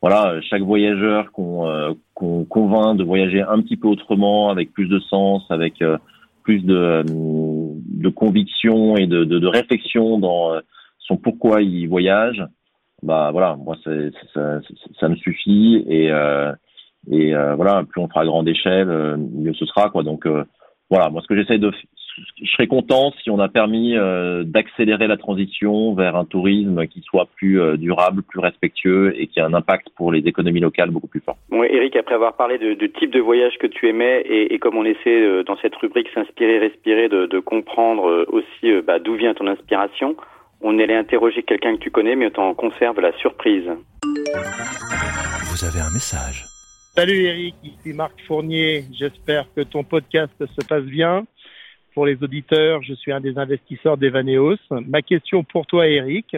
voilà, chaque voyageur qu'on euh, convainc de voyager un petit peu autrement, avec plus de sens, avec euh, plus de, de conviction et de, de, réflexion dans euh, son pourquoi il voyage, bah voilà, moi ça, ça, me suffit et euh, et euh, voilà, plus on fera à grande échelle, mieux ce sera quoi. Donc voilà, moi ce que j'essaie de je serais content si on a permis euh, d'accélérer la transition vers un tourisme qui soit plus euh, durable, plus respectueux et qui a un impact pour les économies locales beaucoup plus fort. Bon, Eric, après avoir parlé de, de type de voyage que tu aimais et, et comme on essaie euh, dans cette rubrique s'inspirer, respirer, de, de comprendre aussi bah, d'où vient ton inspiration, on allait interroger quelqu'un que tu connais, mais on conserve la surprise. Vous avez un message. Salut Eric, ici Marc Fournier. J'espère que ton podcast se passe bien pour les auditeurs, je suis un des investisseurs d'Evaneos. Ma question pour toi, Eric,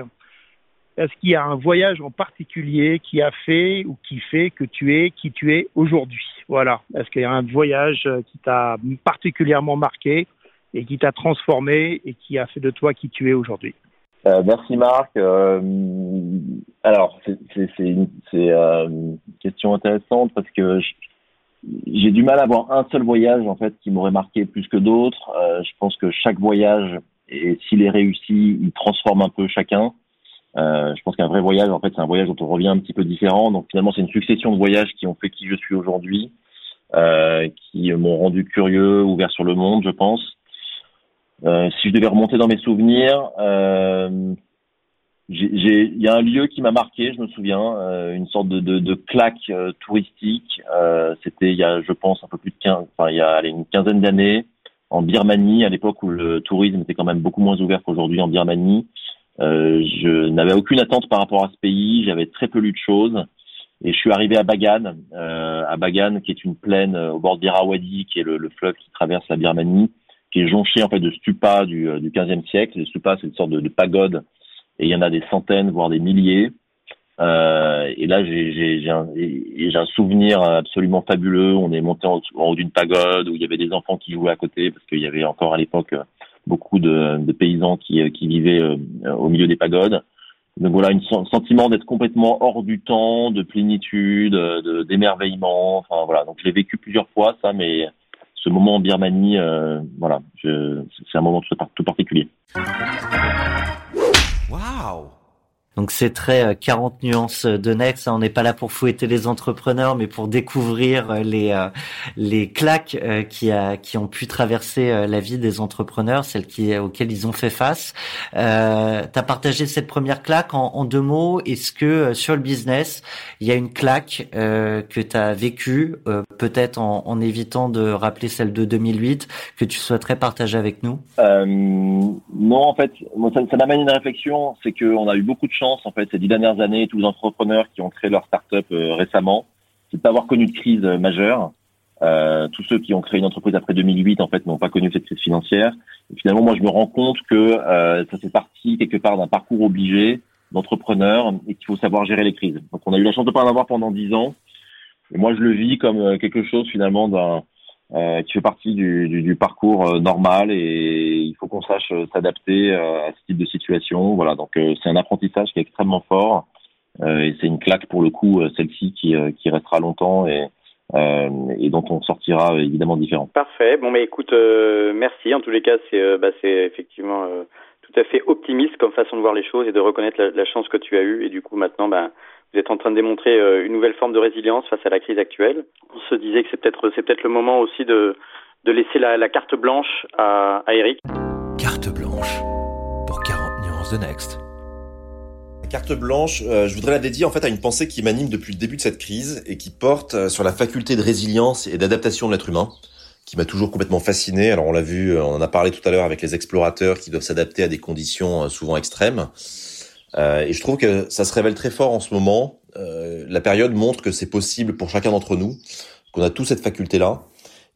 est-ce qu'il y a un voyage en particulier qui a fait ou qui fait que tu es qui tu es aujourd'hui? Voilà. Est-ce qu'il y a un voyage qui t'a particulièrement marqué et qui t'a transformé et qui a fait de toi qui tu es aujourd'hui? Euh, merci Marc. Euh, alors c'est une, euh, une, question intéressante parce que je, j'ai du mal à avoir un seul voyage en fait qui m'aurait marqué plus que d'autres. Euh, je pense que chaque voyage, et s'il est réussi, il transforme un peu chacun. Euh, je pense qu'un vrai voyage, en fait, c'est un voyage dont on revient un petit peu différent. Donc finalement, c'est une succession de voyages qui ont fait qui je suis aujourd'hui, euh, qui m'ont rendu curieux, ouvert sur le monde, je pense. Euh, si je devais remonter dans mes souvenirs, euh, il y a un lieu qui m'a marqué, je me souviens, euh, une sorte de, de, de claque euh, touristique. Euh, C'était il y a, je pense, un peu plus de 15, enfin il y a allez, une quinzaine d'années, en Birmanie, à l'époque où le tourisme était quand même beaucoup moins ouvert qu'aujourd'hui en Birmanie. Euh, je n'avais aucune attente par rapport à ce pays, j'avais très peu lu de choses. Et je suis arrivé à Bagan, à Bagan, qui est une plaine au bord d'Irrawaddy, qui est le, le, fleuve qui traverse la Birmanie, qui est jonché en fait de stupas du, du 15e siècle. Les stupas, c'est une sorte de, de pagode et il y en a des centaines, voire des milliers. Euh, et là, j'ai un, un, souvenir absolument fabuleux. On est monté en, haut d'une pagode où il y avait des enfants qui jouaient à côté parce qu'il y avait encore à l'époque beaucoup de, de, paysans qui, qui vivaient euh, au milieu des pagodes. Donc voilà, un sentiment d'être complètement hors du temps, de plénitude, d'émerveillement. Enfin voilà, donc je l'ai vécu plusieurs fois ça, mais ce moment en Birmanie, euh, voilà, c'est un moment tout particulier. Wow donc c'est très 40 euh, nuances de Next. On n'est pas là pour fouetter les entrepreneurs, mais pour découvrir euh, les euh, les claques qui a qui ont pu traverser la vie des entrepreneurs, celles qui auxquelles ils ont fait face. Euh, tu as partagé cette première claque en, en deux mots. Est-ce que sur le business, il y a une claque euh, que tu as vécue, peut-être en, en, évitant de rappeler celle de 2008, que tu souhaiterais partager avec nous? Non, en fait, ça, ça m'amène une réflexion. C'est qu'on a eu beaucoup de chance en fait ces dix dernières années, tous les entrepreneurs qui ont créé leur start-up euh, récemment, c'est d'avoir connu de crise euh, majeure. Euh, tous ceux qui ont créé une entreprise après 2008 en fait n'ont pas connu cette crise financière. Et finalement, moi, je me rends compte que ça fait partie quelque part d'un parcours obligé d'entrepreneur et qu'il faut savoir gérer les crises. Donc, on a eu la chance de pas en avoir pendant dix ans. Et moi, je le vis comme quelque chose finalement d'un euh, qui fait partie du, du, du parcours euh, normal et il faut qu'on sache euh, s'adapter à ce type de situation. Voilà, donc c'est un apprentissage qui est extrêmement fort et c'est une claque pour le coup, celle-ci qui, qui restera longtemps et, et dont on sortira évidemment différent. Parfait. Bon, mais écoute, merci. En tous les cas, c'est bah, c'est effectivement tout à fait optimiste comme façon de voir les choses et de reconnaître la, la chance que tu as eue et du coup maintenant, bah, vous êtes en train de démontrer euh, une nouvelle forme de résilience face à la crise actuelle. On se disait que c'est peut-être c'est peut-être le moment aussi de de laisser la, la carte blanche à, à Eric. Carte blanche pour 40 nuances de Next. Carte blanche, euh, je voudrais la dédier en fait à une pensée qui m'anime depuis le début de cette crise et qui porte euh, sur la faculté de résilience et d'adaptation de l'être humain, qui m'a toujours complètement fasciné. Alors on l'a vu, on en a parlé tout à l'heure avec les explorateurs qui doivent s'adapter à des conditions souvent extrêmes. Et je trouve que ça se révèle très fort en ce moment. la période montre que c'est possible pour chacun d'entre nous, qu'on a tous cette faculté-là,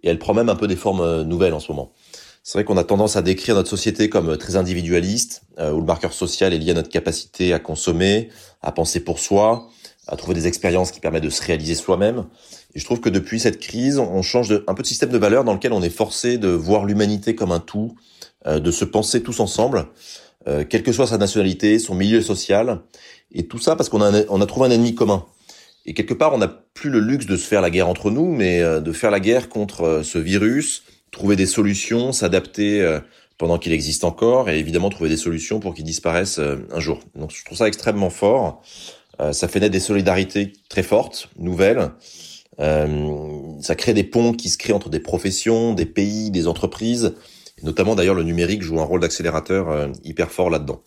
et elle prend même un peu des formes nouvelles en ce moment. C'est vrai qu'on a tendance à décrire notre société comme très individualiste, euh, où le marqueur social est lié à notre capacité à consommer, à penser pour soi, à trouver des expériences qui permettent de se réaliser soi-même. Et je trouve que depuis cette crise, on change un peu de système de valeurs dans lequel on est forcé de voir l'humanité comme un tout, euh, de se penser tous ensemble, euh, quelle que soit sa nationalité, son milieu social, et tout ça parce qu'on a, on a trouvé un ennemi commun. Et quelque part, on n'a plus le luxe de se faire la guerre entre nous, mais de faire la guerre contre ce virus, trouver des solutions, s'adapter euh, pendant qu'il existe encore, et évidemment trouver des solutions pour qu'il disparaisse euh, un jour. Donc je trouve ça extrêmement fort. Euh, ça fait naître des solidarités très fortes, nouvelles. ça crée des ponts qui se créent entre des professions, des pays, des entreprises. Notamment d'ailleurs le numérique joue un rôle d'accélérateur hyper fort là-dedans.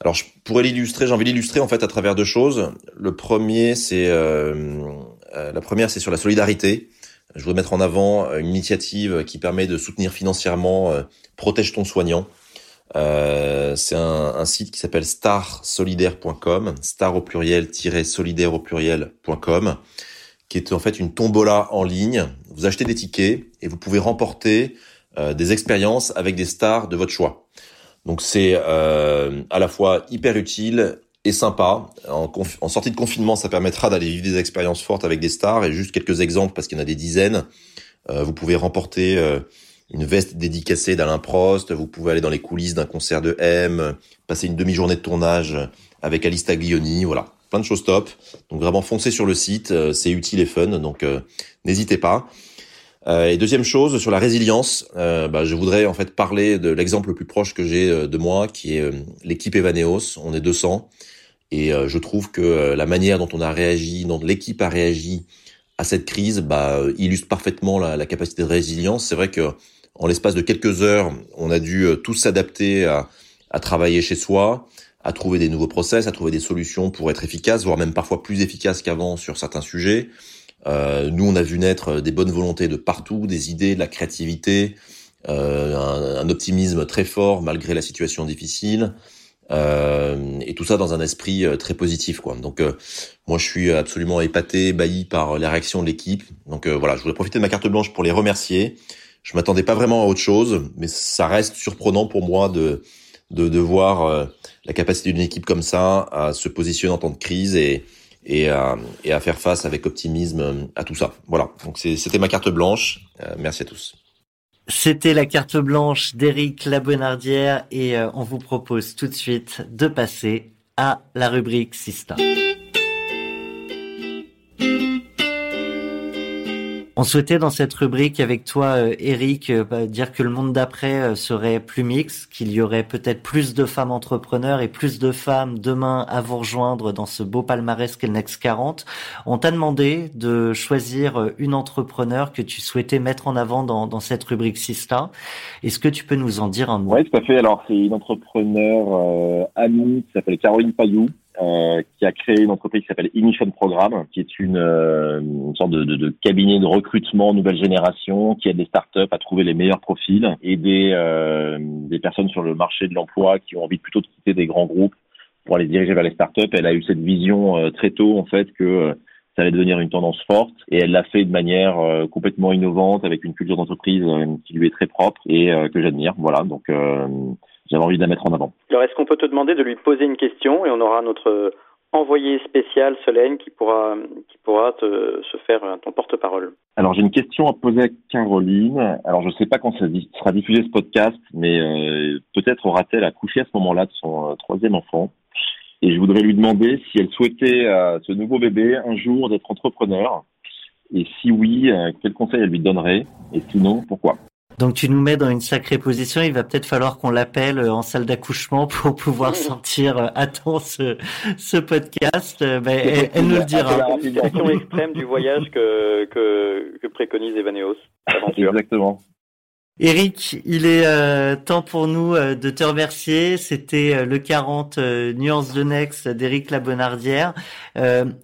Alors je pourrais l'illustrer, j'ai envie d'illustrer en fait à travers deux choses. Le premier, c'est la première, c'est sur la solidarité. Je voudrais mettre en avant euh, une initiative qui permet de soutenir financièrement euh, Protège ton soignant. Euh, c'est un, un, site qui s'appelle starsolidaire.com, star au pluriel-solidaire au pluriel.com, qui est en fait une tombola en ligne. Vous achetez des tickets et vous pouvez remporter euh, des expériences avec des stars de votre choix. Donc c'est euh, à la fois hyper utile et sympa. En, sortie de confinement, ça permettra d'aller vivre des expériences fortes avec des stars. Et juste quelques exemples, parce qu'il y en a des dizaines. Euh, vous pouvez remporter euh, une veste dédicacée d'Alain Prost. Vous pouvez aller dans les coulisses d'un concert de M, passer une demi-journée de tournage avec Alice Taglioni. Voilà, plein de choses top. Donc vraiment foncez sur le site, euh, c'est utile et fun. Donc n'hésitez pas. Et deuxième chose sur la résilience, bah, je voudrais en fait parler de l'exemple le plus proche que j'ai de moi, qui est l'équipe Evaneos. On est 200 et euh, je trouve que euh, la manière dont on a réagi, dont l'équipe a réagi à cette crise, bah, euh, illustre parfaitement la, la, capacité de résilience. C'est vrai que en l'espace de quelques heures, on a dû tous s'adapter à, à, travailler chez soi, à trouver des nouveaux process, à trouver des solutions pour être efficace, voire même parfois plus efficace qu'avant sur certains sujets. Euh, nous, on a vu naître des bonnes volontés de partout, des idées, de la créativité, euh, un, optimisme très fort malgré la situation difficile. Euh, et tout ça dans un esprit euh, très positif quoi. Donc euh, moi je suis absolument épaté, ébahi par la réaction de l'équipe. Donc voilà, je voulais profiter de ma carte blanche pour les remercier. Je m'attendais pas vraiment à autre chose, mais ça reste surprenant pour moi de de, de voir la capacité d'une équipe comme ça à se positionner en temps de crise et et à, et à faire face avec optimisme à tout ça. Voilà. Donc c'était ma carte blanche. merci à tous. C'était la carte blanche d'Éric Labonardière et euh, on vous propose tout de suite de passer à la rubrique Sista. On souhaitait dans cette rubrique avec toi, euh, Eric, euh, bah, dire que le monde d'après euh, serait plus mix, qu'il y aurait peut-être plus de femmes entrepreneurs et plus de femmes demain à vous rejoindre dans ce beau palmarès qu'est le Next 40. On t'a demandé de choisir une entrepreneur que tu souhaitais mettre en avant dans, dans cette rubrique Sista. Est-ce que tu peux nous en dire un mot? Oui, tout à fait. Alors, c'est une entrepreneur euh, amie qui s'appelle Caroline Payou, euh, qui a créé une entreprise qui s'appelle Ignition Programme, qui est une, euh, une sorte de, de, de, cabinet de recrutement nouvelle génération qui aide des startups à trouver les meilleurs profils et des, euh, des personnes sur le marché de l'emploi qui ont envie plutôt de quitter des grands groupes pour aller diriger vers les startups. Elle a eu cette vision euh, très tôt en fait que ça allait devenir une tendance forte et elle l'a fait de manière complètement innovante avec une culture d'entreprise qui lui est très propre et que j'admire. Voilà, donc j'avais envie de la mettre en avant. Alors, est-ce qu'on peut te demander de lui poser une question et on aura notre envoyé spécial Solène qui pourra qui pourra te, se faire ton porte-parole? Alors j'ai une question à poser à Caroline. Alors je ne sais pas quand ça sera diffusé ce podcast, mais euh, peut-être aura-t-elle accouché à ce moment-là de son euh, troisième enfant. Et je voudrais lui demander si elle souhaitait à ce nouveau bébé un jour d'être entrepreneur. Et si oui, euh, quel conseil elle lui donnerait? Et sinon, pourquoi? Donc tu nous mets dans une sacrée position. Il va peut-être falloir qu'on l'appelle euh, en salle d'accouchement (laughs) pour pouvoir sortir euh, à temps ce, ce podcast. Euh, ben, elle, elle, nous le dira. C'est la situation extrême du voyage que, que, que préconise Evaneos. Exactement. Eric, il est euh, temps pour nous euh, de te remercier. C'était euh, le 40 nuances de Next d'Eric Labonardière.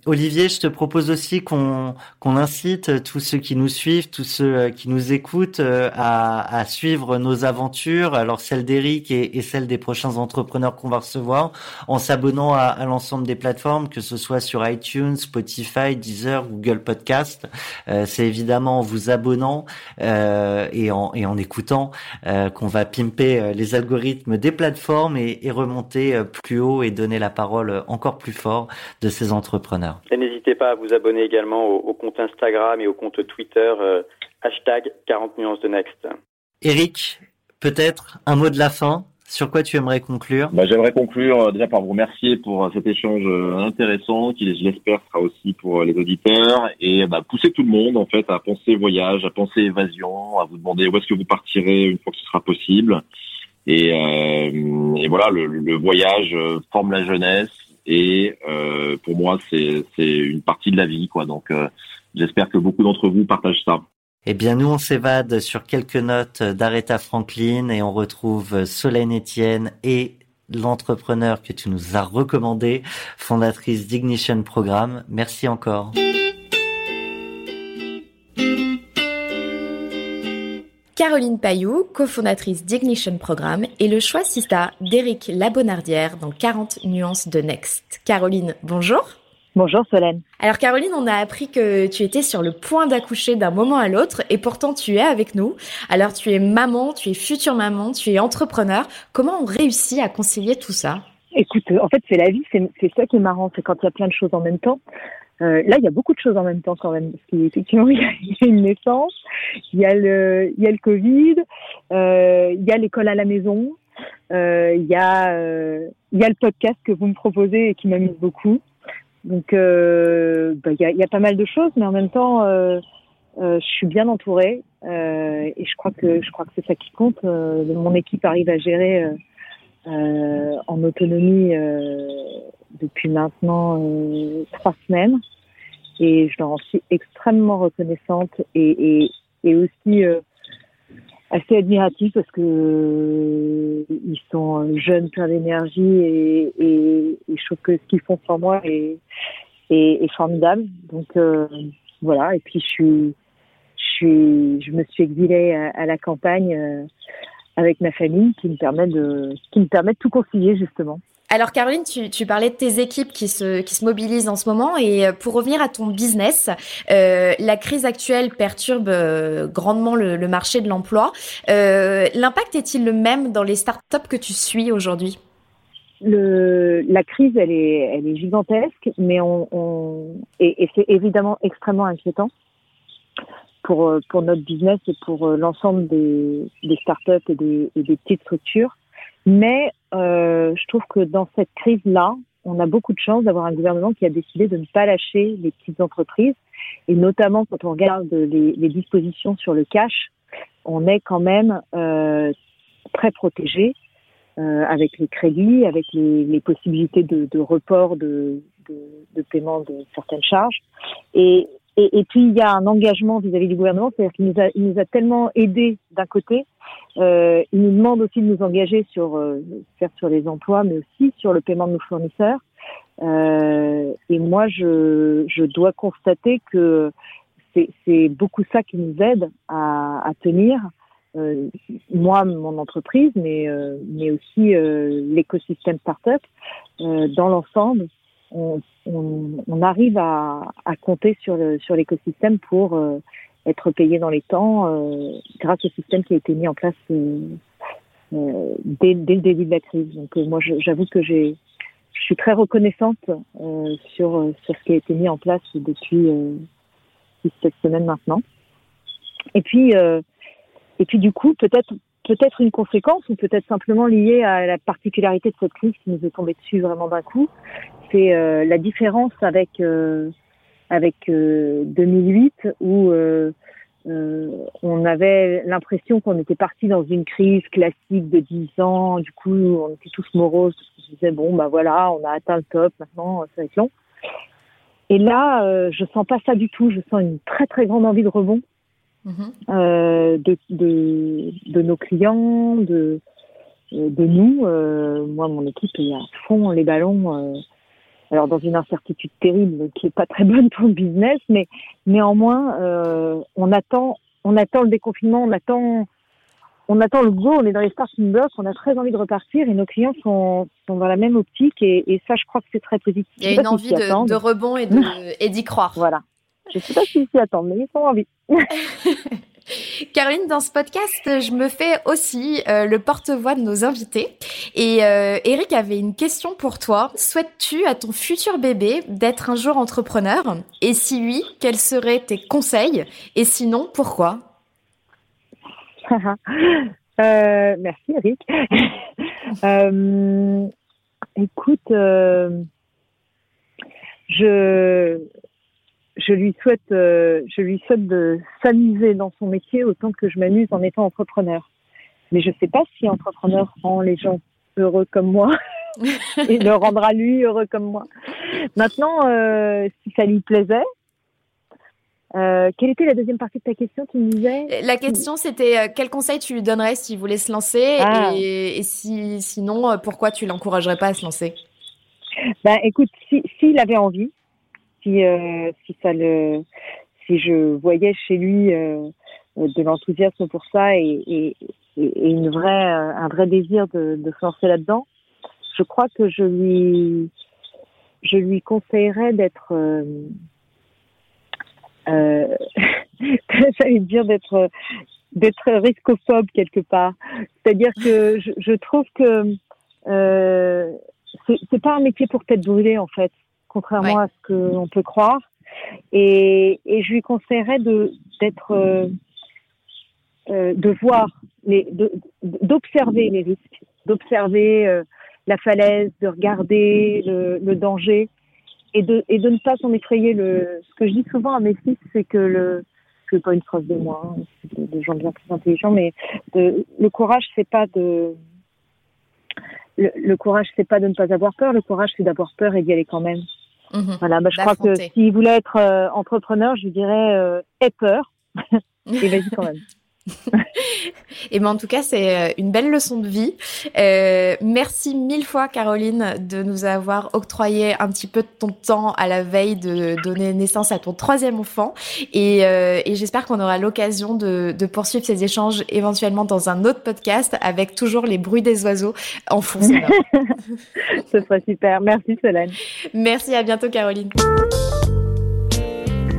Olivier, je te propose aussi qu'on qu'on incite tous ceux qui nous suivent, tous ceux qui nous écoutent à, à suivre nos aventures, alors celle d'Eric et, et celle des prochains entrepreneurs qu'on va recevoir, en s'abonnant à, à l'ensemble des plateformes, que ce soit sur iTunes, Spotify, Deezer, Google Podcast. C'est évidemment en vous abonnant et en, et en écoutant euh, qu'on va pimper euh, les algorithmes des plateformes et, remonter euh, plus haut et donner la parole encore plus fort de ces entrepreneurs. Et n'hésitez pas à vous abonner également au, compte Instagram et au compte Twitter hashtag 40 nuances de Next. Eric, peut-être un mot de la fin? Sur quoi tu aimerais conclure bah, J'aimerais conclure euh, déjà par vous remercier pour euh, cet échange euh, intéressant qui, je l'espère, sera aussi pour les auditeurs et bah, pousser tout le monde en fait à penser voyage, à penser évasion, à vous demander où est-ce que vous partirez une fois que ce sera possible. Et, euh, et voilà, le, le, voyage forme la jeunesse et euh, pour moi c'est une partie de la vie quoi. Donc j'espère que beaucoup d'entre vous partagent ça. Eh bien, nous, on s'évade sur quelques notes d'Aretha Franklin et on retrouve Solène Etienne et l'entrepreneur que tu nous as recommandé, fondatrice d'Ignition Programme. Merci encore. Caroline Payou, cofondatrice d'Ignition Programme, et le choix Sista d'Éric Labonardière dans 40 nuances de Next. Caroline, bonjour. Bonjour Solène. Alors Caroline, on a appris que tu étais sur le point d'accoucher d'un moment à l'autre et pourtant tu es avec nous. Alors tu es maman, tu es future maman, tu es entrepreneur. Comment on réussit à concilier tout ça? Écoute, en fait c'est la vie, c'est ça qui est marrant, c'est quand il y a plein de choses en même temps. Euh, là, il y a beaucoup de choses en même temps quand même, parce qu'effectivement, (laughs) il y, a une naissance, il y a le, il y a le Covid, euh, il y a l'école à la maison, euh, il y a, il y a le podcast que vous me proposez et qui m'amuse beaucoup. Donc, euh, bah, il y, a, y, a, pas mal de choses, mais en même temps, euh, euh, je suis bien entourée et je crois que je crois que c'est ça qui compte. Mon équipe arrive à gérer en autonomie depuis maintenant trois semaines et je leur en suis extrêmement reconnaissante et, et, et aussi assez admiratif parce que euh, ils sont jeunes, pleins d'énergie et, et, et, je trouve que ce qu'ils font sur moi est, est, est formidable. Donc euh, voilà. Et puis je suis, je suis, je me suis exilée à, à la campagne euh, avec ma famille, qui me permet de, qui me permet de tout concilier justement. Alors Caroline, tu, parlais de tes équipes qui se, qui se mobilisent en ce moment et euh, pour revenir à ton business, euh, la crise actuelle perturbe euh, grandement le, marché de l'emploi. L'impact est-il le même dans les startups que tu suis aujourd'hui? La crise, elle est, elle est gigantesque, mais on, et, c'est évidemment extrêmement inquiétant pour, pour notre business et pour l'ensemble des, startups et des petites structures. Mais euh, je trouve que dans cette crise-là, on a beaucoup de chance d'avoir un gouvernement qui a décidé de ne pas lâcher les petites entreprises. Et notamment quand on regarde les, dispositions sur le cash, on est quand même euh, très protégé euh, avec les crédits, avec les, les possibilités de, de report de, de, de, paiement de certaines charges. Et, et, puis il y a un engagement vis-à-vis du gouvernement, c'est-à-dire qu'il nous a, nous a tellement aidés d'un côté euh, il nous demande aussi de nous engager sur, euh, sur les emplois, mais aussi sur le paiement de nos fournisseurs. Euh, et moi, je, je dois constater que c'est beaucoup ça qui nous aide à, à tenir. Euh, moi, mon entreprise, mais, euh, mais aussi euh, l'écosystème startup, dans l'ensemble, on, arrive à, compter sur l'écosystème pour être payé dans les temps euh, grâce au système qui a été mis en place euh, euh, dès, dès, le début de la crise. Donc moi, j'avoue que j'ai, je suis très reconnaissante sur sur ce qui a été mis en place depuis cette semaine maintenant. Et puis et puis du coup, peut-être peut-être une conséquence ou peut-être simplement liée à la particularité de cette crise qui nous est tombée dessus vraiment d'un coup, c'est la différence avec avec 2008 euh, où euh, euh, on avait l'impression qu'on était parti dans une crise classique de 10 ans. Du coup, on était tous moroses parce qu'on se disait bon bah voilà, on a atteint le top, maintenant ça va être long. Et là, euh, je sens pas ça du tout. Je sens une très très grande envie de rebond. Mhm. euh, de, de, de, nos clients, de, de nous. Euh, moi, mon équipe est à fond les ballons. Euh, alors dans une incertitude terrible qui est pas très (laughs) bonne pour le business, mais néanmoins, euh, on attend, on attend le déconfinement, on attend, on attend le go, on est dans les starting blocks, on a très envie de repartir et nos clients sont, sont dans la même optique et, et ça, je crois que c'est très positif. Il y a une envie de, de, rebond (laughs) et, d'y croire. Voilà. Je sais pas s'ils s'y attendent, mais ils ont envie. (laughs) Caroline, dans ce podcast, je me fais aussi euh, le porte-voix de nos invités. Et euh, Eric avait une question pour toi. Souhaites-tu à ton futur bébé d'être un jour entrepreneur? Et si oui, quels seraient tes conseils? Et sinon, pourquoi? (laughs) Euh, Merci Eric. (laughs) écoute, je je lui souhaite, euh, je lui souhaite de s'amuser dans son métier autant que je m'amuse en étant entrepreneur. Mais je ne sais pas si entrepreneur rend les gens heureux comme moi (laughs) et le rendra lui heureux comme moi. Maintenant, euh, si ça lui plaisait, euh, quelle était la deuxième partie de ta question Tu me disais La question, c'était euh, quel conseil tu lui donnerais s'il voulait se lancer ah. et, et, si, sinon, pourquoi tu l'encouragerais pas à se lancer? Ben, écoute, s'il si, avait envie, si, euh, si je voyais chez lui euh, de l'enthousiasme pour ça et, une vraie, euh, un vrai désir de, se lancer là-dedans, je crois que je lui, je lui conseillerais d'être, euh, euh, (laughs) j'allais dire d'être, d'être riscophobe quelque part. C'est-à-dire que je, je trouve que euh, c'est pas un métier pour tête brûlée en fait contrairement à ce qu'on peut croire. Et, et, je lui conseillerais de d'être euh, euh, de voir les d'observer les risques, d'observer euh, la falaise, de regarder le, le, danger et de et de ne pas s'en effrayer. Le ce que je dis souvent à mes fils, c'est que le c'est pas une phrase de moi, hein, c'est de, gens bien plus intelligents, mais de, le courage c'est pas de le, le courage c'est pas de ne pas avoir peur, le courage c'est d'avoir peur et d'y aller quand même. Mmh. Voilà, bah, je crois que s'il voulait être euh, entrepreneur, je lui dirais euh, aie peur (laughs) et vas-y quand même. (laughs) et ben en tout cas, c'est euh, une belle leçon de vie. Euh, merci mille fois, Caroline, de nous avoir octroyé un petit peu de ton temps à la veille de donner naissance à ton troisième enfant. Et, euh, et j'espère qu'on aura l'occasion de, de, poursuivre ces échanges éventuellement dans un autre podcast avec toujours les bruits des oiseaux en fond. (laughs) (laughs) Ce serait super. Merci, Solène. Merci, à bientôt, Caroline.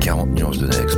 40 nuances de Next.